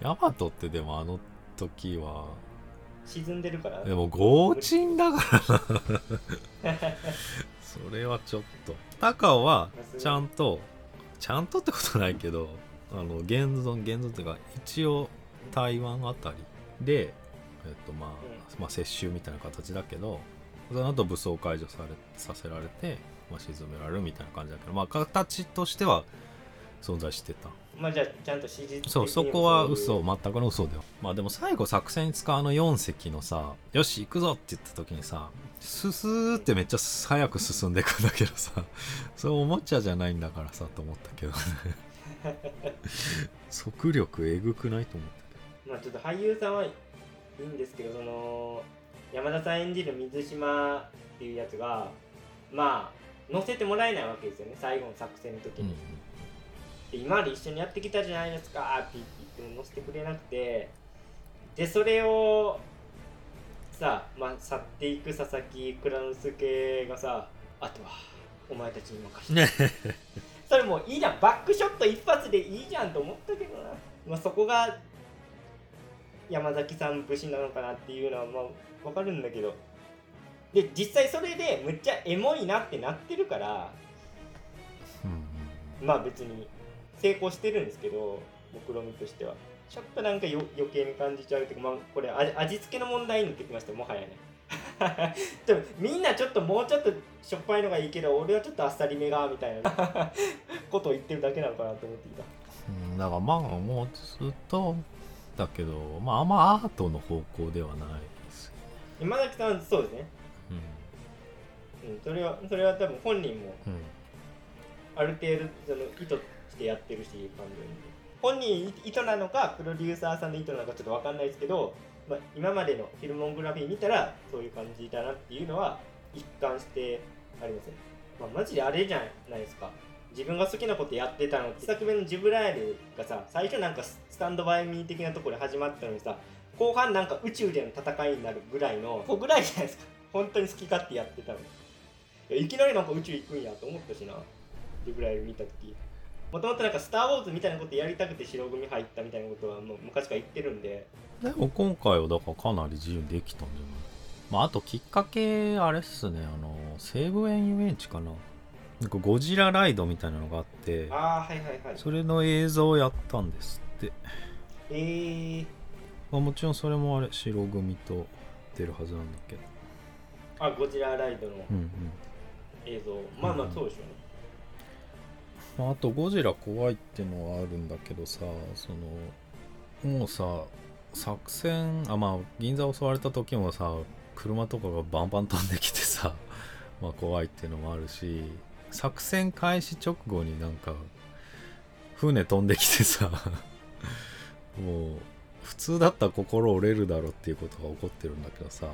ヤマトってでもあの時は沈んでるから。でも強沈だからな。*laughs* それはちょっと高尾はちゃんとちゃんとってことないけどあの現存現存っていうか一応台湾あたりでえっとまあ、まあ接収みたいな形だけどその後武装解除されさせられて、まあ、沈められるみたいな感じだけどまあ形としては存在してたまあじゃあちゃんと史実そうもそこは嘘全くの嘘だよまあでも最後作戦に使うあの4隻のさ「よし行くぞ!」って言った時にさススーってめっちゃ早く進んでいくんだけどさ。*laughs* それおもちゃじゃないんだからさと思ったけどね。*laughs* 速力えぐくないと思ったまあちょっと俳優さんはいいんですけどその山田さん演じる水島っていうやつがまあ乗せてもらえないわけですよね。最後の作戦の時けど、に、で今まで一緒にやってきたじゃないですか。って言っても乗せてくれなくて。でそれをさ、まあ、去っていく佐々木蔵之介がさあとはお前たちに任せて。ね *laughs* それもういいじゃん。バックショット一発でいいじゃんと思ったけどな、まあ、そこが山崎さん節なのかなっていうのはまあ分かるんだけど。で実際それでむっちゃエモいなってなってるからうんまあ別に成功してるんですけど目論見としてはちょっとなんかよ余計に感じちゃうっていうか、まあ、これ味味付けの問題になってきましたもはやね。*laughs* でもみんなちょっともうちょっとしょっぱいのがいいけど俺はちょっとあっさりめがみたいな *laughs* ことを言ってるだけなのかなと思っていた。うんだからまあもうずっとだけどまああんまアートの方向ではないですよ今崎さんはそうですね、うん、それはそれは多分本人もうん、うんある程度その意図してやってるし完全に本人意図なのかプロデューサーさんの意図なのかちょっと分かんないですけど、まあ、今までのフィルモングラフィー見たらそういう感じだなっていうのは一貫してありますね、まあ、マジであれじゃないですか。自分が好きなことやってたのって一作目のジブラールがさ最初なんかスタンドバイミー的なところで始まったのにさ後半なんか宇宙での戦いになるぐらいのここぐらいじゃないですか。本当に好き勝手やってたの。いきなりなんか宇宙行くんやと思ったしな。リブライル見た時もともとなんか「スター・ウォーズ」みたいなことやりたくて白組入ったみたいなことはもう昔から言ってるんで。でも今回はだからかなり自由にできたんじゃない？まああときっかけあれっすね。あの西武園遊園地かな。なんかゴジラライドみたいなのがあって。ああはいはいはい。それの映像をやったんですって、えー、まあ、もちろんそれもあれ白組と出るはずなんだけ。どあゴジラライドのうんうん。映像、まあまあそうでしょうねまあ、あとゴジラ怖いってのはあるんだけどさそのもうさ作戦あまあ銀座襲われた時もさ車とかがバンバン飛んできてさ *laughs* まあ怖いっていうのもあるし作戦開始直後になんか船飛んできてさ *laughs* もう普通だったら心折れるだろっていうことが起こってるんだけどさ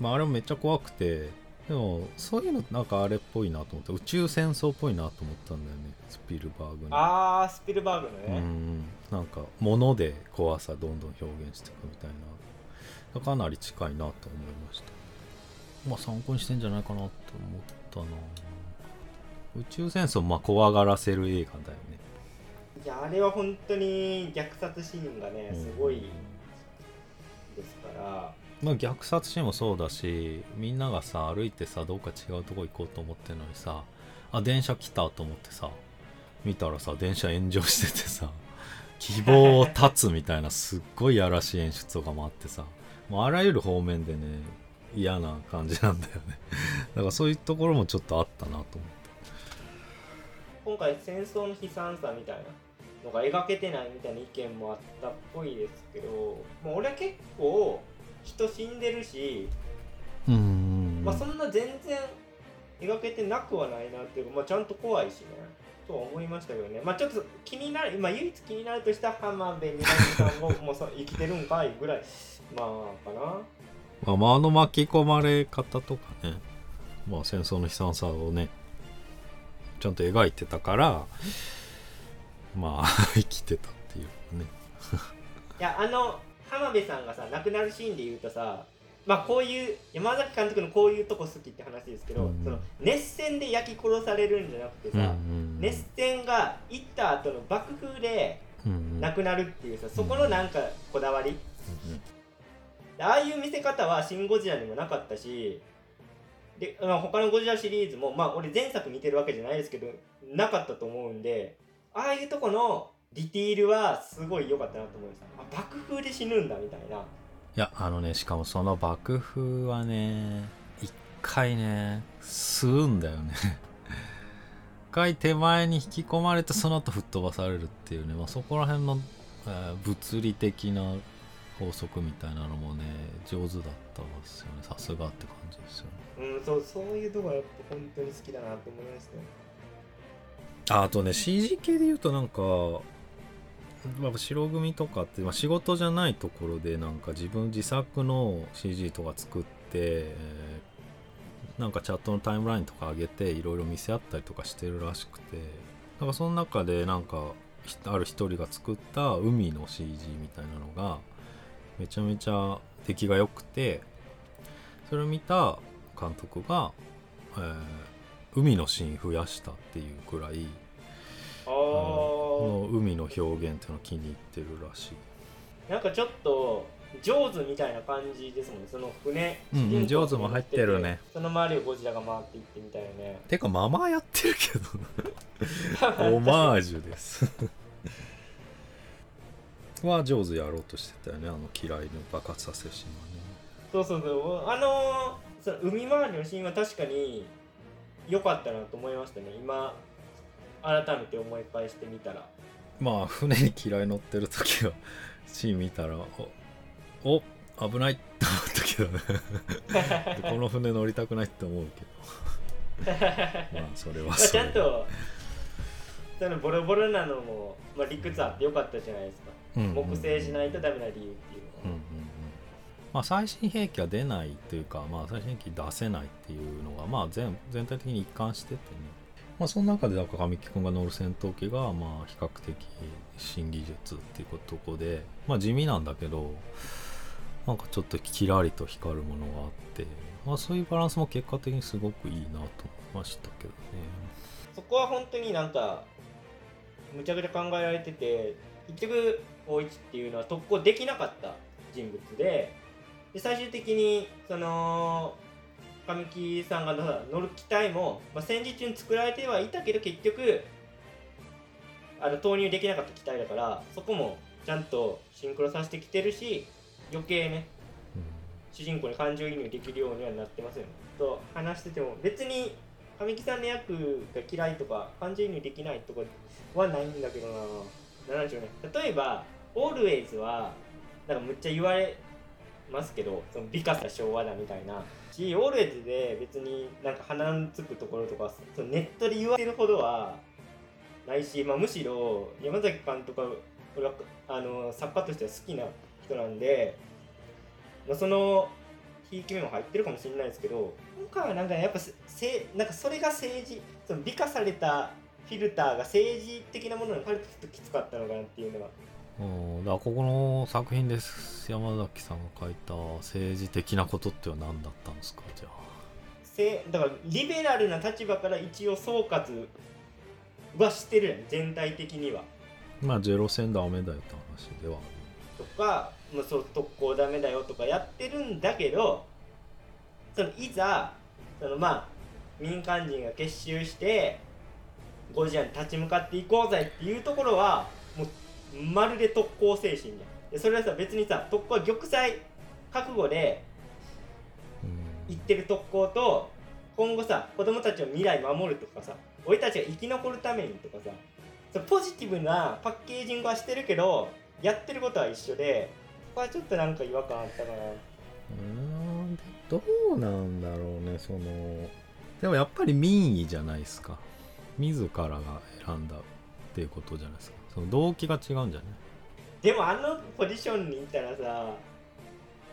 まああれもめっちゃ怖くてでもそういうのなんかあれっぽいなと思って宇宙戦争っぽいなと思ったんだよねスピルバーグにああスピルバーグのうね、ん。なんか物で怖さどんどん表現していくみたいな。かなり近いなと思いました。まあ参考にしてんじゃないかなと思ったな。宇宙戦争まあ怖がらせる映画だよね。いやあれは本当に虐殺シーンがねすごいですから、まあ虐殺シーンもそうだしみんながさ歩いてさどっか違うとこ行こうと思ってるのにさあ電車来たと思ってさ見たらさ電車炎上しててさ *laughs* 希望を断つみたいなすっごいやらしい演出とかもあってさもうあらゆる方面でね嫌な感じなんだよね。*laughs* だからそういうところもちょっとあったなと思って。今回戦争の悲惨さみたいなのが描けてないみたいな意見もあったっぽいですけどもう俺は結構人死んでるし、うーん。まあそんな全然描けてなくはないなっていうか、まあ、ちゃんと怖いしね。とは思いましたけどね。まあちょっと気になる今唯一気になるとした浜辺美波さんも *laughs* もうさ生きてるんかいぐらいまあかな。まあ、まああの巻き込まれ方とかね、まあ、戦争の悲惨さをねちゃんと描いてたからまあ *laughs* 生きてたっていうね。*laughs* いやあの浜辺さんがさ亡くなるシーンで言うとさまあこういう山崎監督のこういうとこ好きって話ですけど、うん。その熱戦で焼き殺されるんじゃなくてさ、ん熱戦が行った後の爆風で亡くなるっていうさそこのなんかこだわり、ああいう見せ方は「シン・ゴジラ」にもなかったしで、まあ、他のゴジラシリーズもまあ俺前作見てるわけじゃないですけどなかったと思うんでああいうとこのディティールはすごい良かったなと思いました。あ爆風で死ぬんだみたいな。いやあのねしかもその爆風はね一回ね吸うんだよね。*laughs* 一回手前に引き込まれてその後吹っ飛ばされるっていうね、まあ、そこら辺の、えー物理的な法則みたいなのもね上手だったんですよね。さすがって感じですよね。うんそうそういうところやっぱ本当に好きだなと思いましたよ。ああとね CG 系で言うとなんか、まあ、白組とかって、まあ、仕事じゃないところでなんか自分自作の CG とか作って、えーなんかチャットのタイムラインとか上げていろいろ見せ合ったりとかしてるらしくてなんかその中でなんかある一人が作った海の CG みたいなのがめちゃめちゃ出来が良くてそれを見た監督が、えー海のシーン増やしたっていうくらいの海の表現っていうのを気に入ってるらしい。ーなんかちょっと上手みたいな感じですもんね。その船。うんうんジョーズも入ってるね。その周りをゴジラが回っていってみたいな。ねてかままやってるけど。な *laughs* オマージュです。は上手やろうとしてたよね。あの嫌いの爆発させるシーンは。ねそうそうそう。あのーその海回りのシーンは確かに良かったなと思いましたね。今改めて思い返してみたら。まあ船に嫌い乗ってる時は *laughs* シーン見たらおお危ないって思ったけどね。で *laughs* この船乗りたくないって思うけど。*laughs* まあそれはまあそれちゃんとそのボロボロなのも、まあ、理屈あってよかったじゃないですか、うんうんうん。木製しないとダメな理由っていうのは、うんうんうん。まあ、最新兵器は出ないというか、まあ、最新兵器出せないっていうのが、まあ、全全体的に一貫しててね、まあ、その中でなんか神木君が乗る戦闘機が、まあ、比較的新技術っていうとこで、まあ、地味なんだけどなんかちょっとキラリと光るものがあってまあそういうバランスも結果的にすごくいいなと思いましたけどね。そこは本当になんかむちゃくちゃ考えられてて結局大一っていうのは特攻できなかった人物でで最終的にその神木さんが乗る機体も、まあ、戦時中に作られてはいたけど結局あの投入できなかった機体だからそこもちゃんとシンクロさせてきてるし余計ね主人公に感情移入できるようにはなってますよね。と話してても別に神木さんの役が嫌いとか感情移入できないとかはないんだけどな。なんでしょうね。例えば、オールウェイズはなんかむっちゃ言われますけど、その美化した昭和だみたいな。し、オールウェイズで別になんか鼻につくところとか、そのネットで言われるほどはないし、まあ、むしろ山崎監督は俺はあの作家としては好きな人なんで、まあ、そのひいき目も入ってるかもしれないですけど今回はなんかやっぱせなんかそれが政治その美化されたフィルターが政治的なものに変わるときつかったのかなっていうのが。うん、だここの作品です山崎さんが書いた政治的なことっては何だったんですか？じゃあ。せだからリベラルな立場から一応総括はしてるやん全体的には。まあゼロ戦ダメだよって話では。とかもうそう特攻ダメだよとかやってるんだけどそのいざそのまあ民間人が結集してゴジラに立ち向かっていこうぜっていうところはもうまるで特攻精神や。でそれはさ別にさ特攻は玉砕覚悟でうん。言ってる特攻と今後さ子供たちの未来守るとかさ俺たちが生き残るためにとかさそうポジティブなパッケージングはしてるけどやってることは一緒でそこはちょっとなんか違和感あったかな。うんどうなんだろうねそのでもやっぱり民意じゃないですか。自らが選んだっていうことじゃないですかその動機が違うんじゃない？でもあのポジションにいたらさ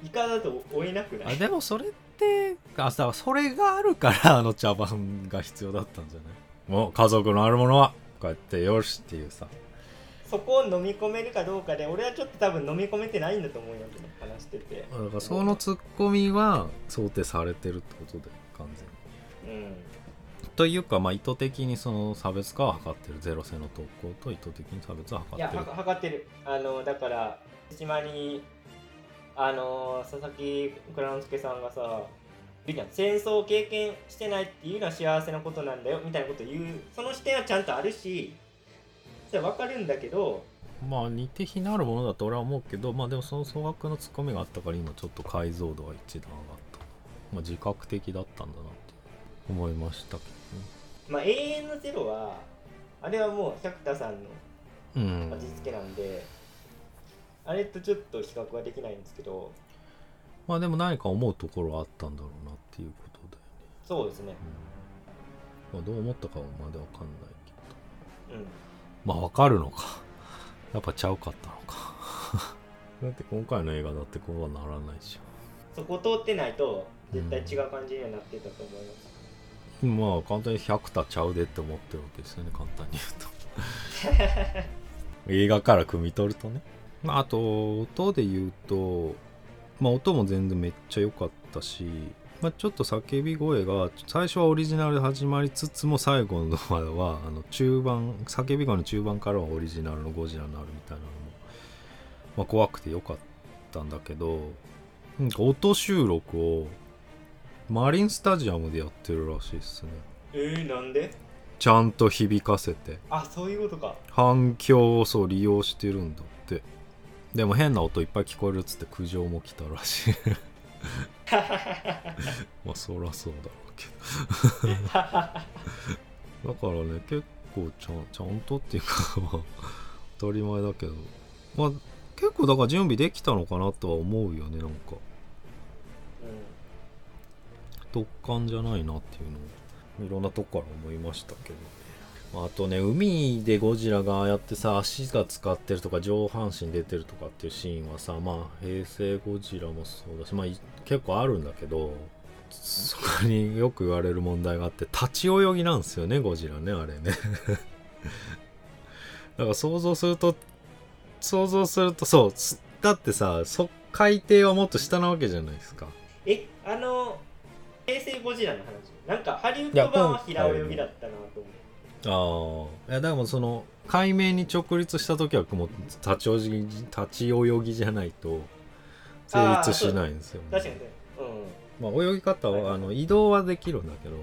イカだと追えなくない？あでもそれってあさそれがあるからあの茶番が必要だったんじゃない？もう家族のあるものはこうやってよしっていうさ。そこを飲み込めるかどうかで俺はちょっと多分飲み込めてないんだと思うよ話してて。だからそのツッコミは想定されてるってことで完全に。うんというかまあ意図的にその差別化を図ってる。ゼロ戦の特攻と意図的に差別を図いやってる。は測ってる。あのだから島にあの佐々木蔵之介さんがさ戦争を経験してないっていうのは幸せなことなんだよみたいなこと言う。その視点はちゃんとあるしそれは分かるんだけどまあ似て非なるものだと俺は思うけどまあでもその総額のツッコミがあったから今ちょっと解像度が一段上がった。まあ自覚的だったんだな思いましたけまあ永遠のゼロはあれはもう百田さんのどねうん。味付けなんで、あれとちょっと比較はできないんですけどまあでも何か思うところはあったんだろうなっていうことだよね、そうですね。うん。まあ、どう思ったかはまでわかんないけど。うん。まあわかるのか。*laughs* やっぱちゃうかったのか。*laughs* だって今回の映画だってこうはならないし。そこ通ってないと絶対違う感じにはなってたと思います、まあ簡単に100たちゃうでって思ってるわけですよね簡単に言うと。*laughs* 映画から汲み取るとね、まあ、あと音で言うとまあ音も全然めっちゃ良かったし、まあ、ちょっと叫び声が最初はオリジナルで始まりつつも最後のまではあの中盤叫び声の中盤からはオリジナルのゴジラになるみたいなのも、まあ、怖くて良かったんだけど音収録をマリンスタジアムでやってるらしいですね。えー、なんで？ちゃんと響かせて。あそういうことか。反響をそう利用してるんだって。でも変な音いっぱい聞こえるっつって苦情も来たらしい。*laughs* まあそらそうだろうけど。だからね結構ちゃんちゃんとっていうかまあ当たり前だけど。まあ結構だから準備できたのかなとは思うよねなんか。う突貫じゃないなっていうのをいろんなとこから思いましたけど。まあとね海でゴジラがああやってさ足が使ってるとか上半身出てるとかっていうシーンはさまあ平成ゴジラもそうだしまあ結構あるんだけどそこによく言われる問題があって立ち泳ぎなんですよねゴジラねあれね。*laughs* だから想像すると想像するとそうだってさそ海底はもっと下なわけじゃないですか。えあの平成ゴジラの話。なんかハリウッド版は平泳ぎだったなと思う。ああいやでもその海面に直立した時はもう立ち泳ぎ立ち泳ぎじゃないと成立しないんですよ、確かにね。うん。まあ、泳ぎ方は、はい。あの移動はできるんだけど。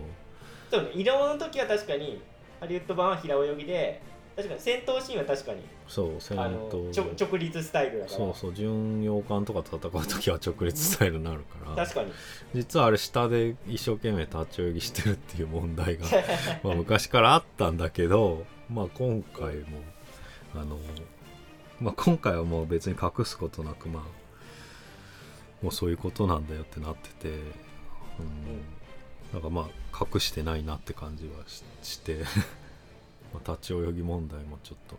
そうね移動の時は確かにハリウッド版は平泳ぎで確かに戦闘シーンは確かにそう戦闘。直立スタイルだから。そうそう巡洋艦とか戦う時は直立スタイルになるから。確かに。実はあれ下で一生懸命立ち泳ぎしてるっていう問題が *laughs* まあ昔からあったんだけど、まあ、今回もあの、まあ、今回はもう別に隠すことなくまあもうそういうことなんだよってなってて、うん、なんかまあ隠してないなって感じはししてまあ立ち泳ぎ問題もちょっと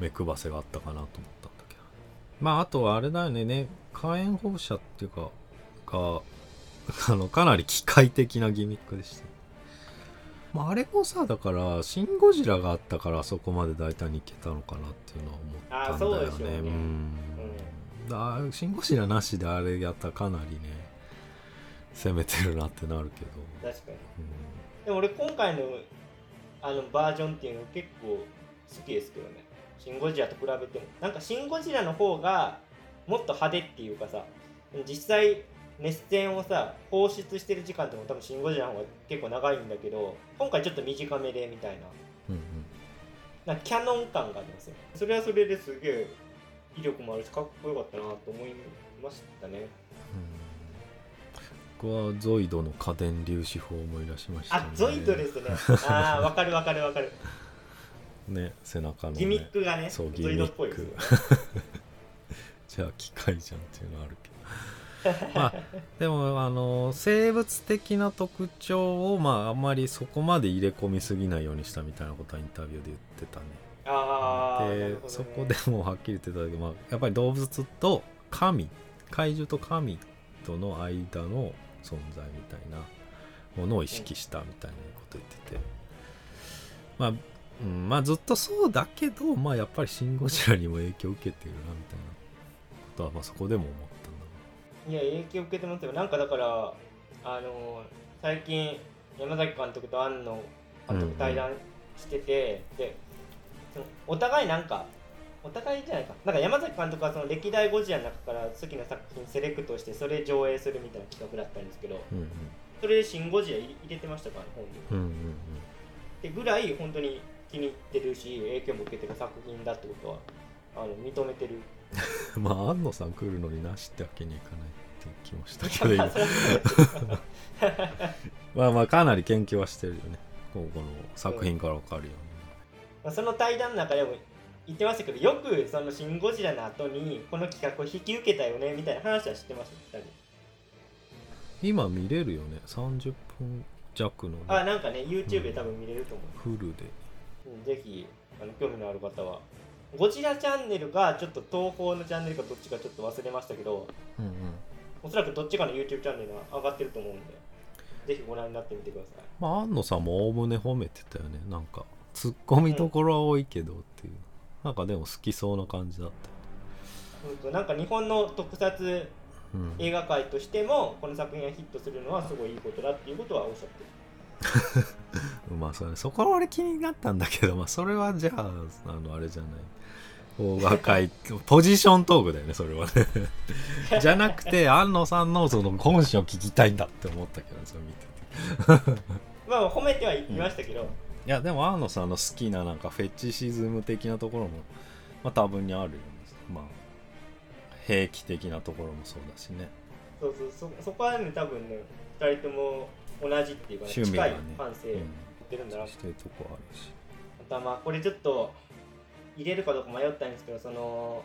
目配せがあったかなと思ったんだけど。まああとはあれだよねね火炎放射っていうかが *laughs* あのかなり機械的なギミックでした。まあ、あれもさだから「シン・ゴジラ」があったからあそこまで大胆にいけたのかなっていうのは思ったんだよね。あそうでしょうね。ん。だシン・ゴジラなしであれやったらかなりね攻めてるなってなるけど、確かに。うん。でも俺今回のあのバージョンっていうの結構好きですけどね。シン・ゴジラと比べても。なんかシン・ゴジラの方がもっと派手っていうかさ実際熱線をさ放出してる時間っても多分シン・ゴジラの方が結構長いんだけど今回ちょっと短めでみたいな。うんうん。なんかキャノン感がありますよ。それはそれですげえ威力もあるしかっこよかったなと思いましたね僕はゾイドの家電粒子法を思い出しましたね。あゾイドですね。*laughs* ああわかるわかるわかる。ね背中の、ね、ギミックがねそうギミックドっぽいですよね *laughs* じゃあ機械じゃんっていうのはあるけど。*laughs* まあでもあの生物的な特徴をまああんまりそこまで入れ込みすぎないようにしたみたいなことはインタビューで言ってたね。あで、ね。そこでもはっきり言ってたけど、まあ、やっぱり動物と神怪獣と神との間の存在みたいなものを意識したみたいなこと言ってて、まあ、うん、まあずっとそうだけどまあやっぱり「シン・ゴジラ」にも影響を受けてるなみたいなことは、まあ、そこでも思ったんだいや影響受けてますよ。なんかだからあの最近山崎監督と庵野監督対談してて、でそのお互いなんかお互いじゃないか。なんか山崎監督はその歴代ゴジラの中から好きな作品セレクトしてそれ上映するみたいな企画だったんですけどうんそれで「シン・ゴジラ」入れてましたから本にうんうんうんでぐらい本当に気に入ってるし影響も受けてる作品だってことはあの認めてる。う *laughs* んまあ安野さん来るのになしってわけにはいかないっていう気もしたけど *laughs* まあ今。*laughs* まあまあかなり研究はしてるよね。ここの作品からわかるよね、まあその対談の中でも言ってましたけどよくその「シン・ゴジラ」の後にこの企画を引き受けたよねみたいな話は知ってます2人。今見れるよね。30分弱の、ね、あなんかね YouTube で多分見れると思う、フルで。うん、ぜひあの興味のある方は。ゴジラチャンネルかちょっと東宝のチャンネルかどっちかちょっと忘れましたけどうんうん。おそらくどっちかの YouTube チャンネルは上がってると思うんでぜひご覧になってみてください。まあ安野さんもおおむね褒めてたよね。なんかツッコミどころは多いけどっていう、なんかでも好きそうな感じだった。ようんとなんか日本の特撮うん。映画界としてもこの作品がヒットするのはすごいいいことだっていうことはおっしゃってる。*laughs* まあそれそこは俺気になったんだけどまあそれはじゃああのあれじゃない。大若いポジショントークだよねそれはね。*laughs* じゃなくて安野さんのその本心を聞きたいんだって思ったけどそれ見てて。まあ褒めてはいましたけど、いやでも安野さんの好きななんかフェチシズム的なところもまあ多分にあるよね。まあ兵器的なところもそうだしね。そうそうそそこはね多分ね2人とも同じっていうか、ね、近い趣味がね。感性を持ってるんだな、してるとこあるしあとはまあこれちょっと入れるかどうか迷ったんですけどその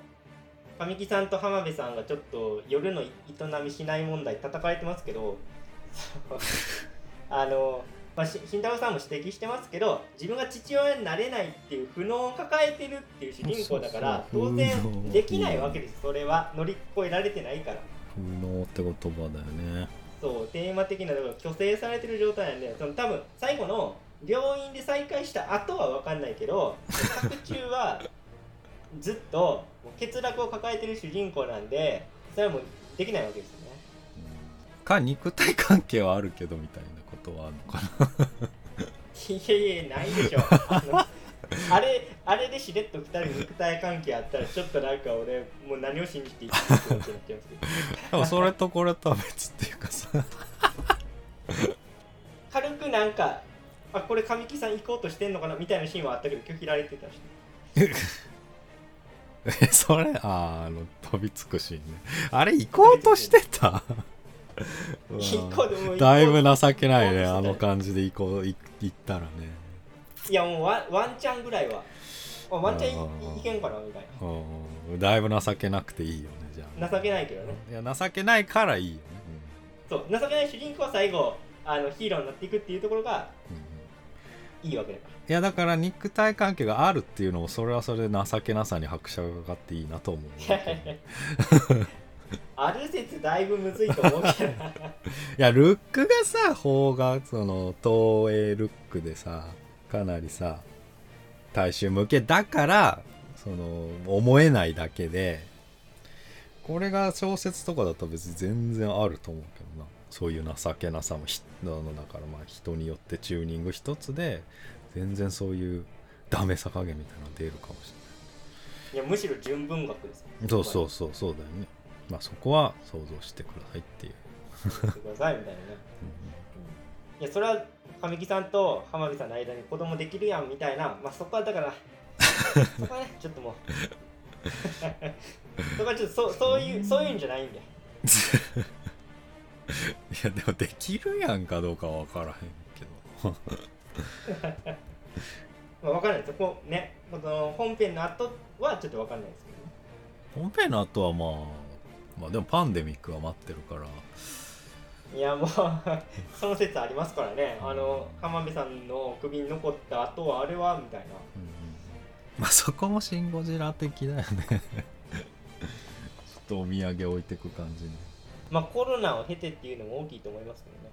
神木さんと浜辺さんがちょっと夜の営みしない問題叩かれてますけど *laughs* あの、まあ、し慎太郎さんも指摘してますけど自分が父親になれないっていう不能を抱えてるっていう主人公だから当然できないわけです。それは乗り越えられてないから。不能って言葉だよね。そうテーマ的なだから虚勢されてる状態なんでその多分最後の病院で再会した後は分かんないけど作中は *laughs* ずっと欠落を抱えてる主人公なんでそれはもうできないわけですよね。か肉体関係はあるけどみたいなことはあるのかな。いやいやないでしょ。あのあれあれでしれっと2人肉体関係あったらちょっとなんか俺もう何を信じていいってなってますけど。でもそれとこれとは別っていうかさ。軽くなんかあこれ神木さん行こうとしてんのかなみたいなシーンはあったけど拒否られてたし。*laughs* えそれあーあの飛びつくシーンね。あれ行こうとしてた？だいぶ情けないねあの感じで行こうい行ったらね。いやもうワンワンチャンぐらいは。あワンチャンいいけんかなみたいうんだいぶ情けなくていいよねじゃあ。な情けないけどね。いや情けないからいいよね、そう情けない主人公は最後あのヒーローになっていくっていうところがうんうん。いいわけだかいやだから肉体関係があるっていうのもそれはそれで情けなさに拍車がかかっていいなと思う。ら *laughs* ある説だいぶむずいと思うけどな。*laughs* いやルックがさ邦がその東映ルックでさかなりさ大衆向けだからその思えないだけでこれが小説とかだと別に全然あると思うけどな。そういう情けなさもひあのだからまあ人によってチューニング一つで全然そういうダメさ加減みたいなのが出るかもしれない。いやむしろ純文学ですそうそうそうそうだよねまあそこは想像してくださいっていう、言ってくださいみたいなね。いやそれは神木さんと浜辺さんの間に子供できるやんみたいな。まあそこはだから *laughs* そこはねちょっともう。*laughs* そこはちょっとそうそういうそういうんじゃないんで。*laughs* いやでもできるやんかどうかは分からへんけど。まあ分かんないです。ここねこの本編の後はちょっと分かんないですけどね。本編の後はまあまあでもパンデミックが待ってるから。いやもうその説ありますからね。あの浜辺さんの首に残った後はあれはみたいな。うんうん。まあそこもシン・ゴジラ的だよね。*laughs* ちょっとお土産置いてく感じね、まあコロナを経てっていうのも大きいと思いますけどね。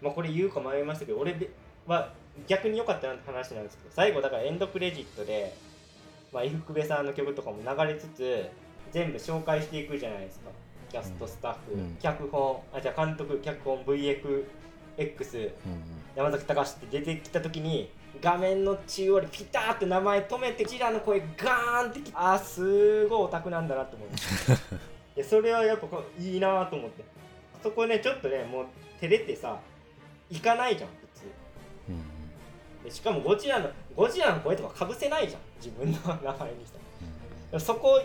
まあこれ言うか迷いましたけど俺は逆に良かったなって話なんですけど最後だからエンドクレジットで、まあ、伊福部さんの曲とかも流れつつ全部紹介していくじゃないですか。キャストスタッフ、うん。脚本あじゃあ監督脚本 VFX うんうん。山崎隆って出てきた時に画面の中央でピターって名前止めてジラの声ガーンってきあーすごいオタクなんだなと思いましたいやそれはやっぱこういいなと思って。そこねちょっとねもう照れてさ行かないじゃんでしかもゴジラのゴジラの声とかかぶせないじゃん。自分の名前にさうん。でもそこ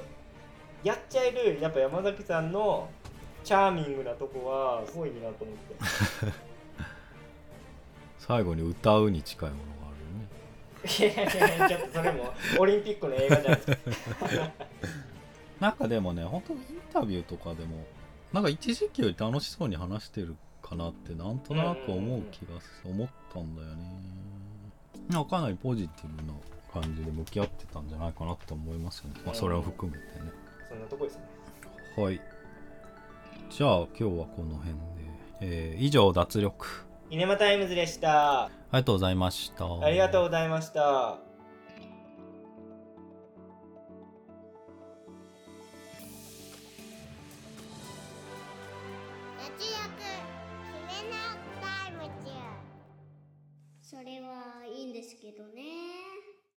やっちゃえるやっぱ山崎さんのチャーミングなとこはすごいなと思って。*laughs* 最後に歌うに近いものがあるよね。いやいやいやちょっとそれもオリンピックの映画じゃないですか。*laughs* なんかでもね本当にインタビューとかでもなんか一時期より楽しそうに話してるかなってなんとなく思う気がす思ったんだよねなん。かかなりポジティブな感じで向き合ってたんじゃないかなって思いますよね、まあ、それを含めてね。そんなとこですね。はい。じゃあ今日はこの辺で、えー以上脱力。シネマタイムズでした。ありがとうございました。ありがとうございましたどね。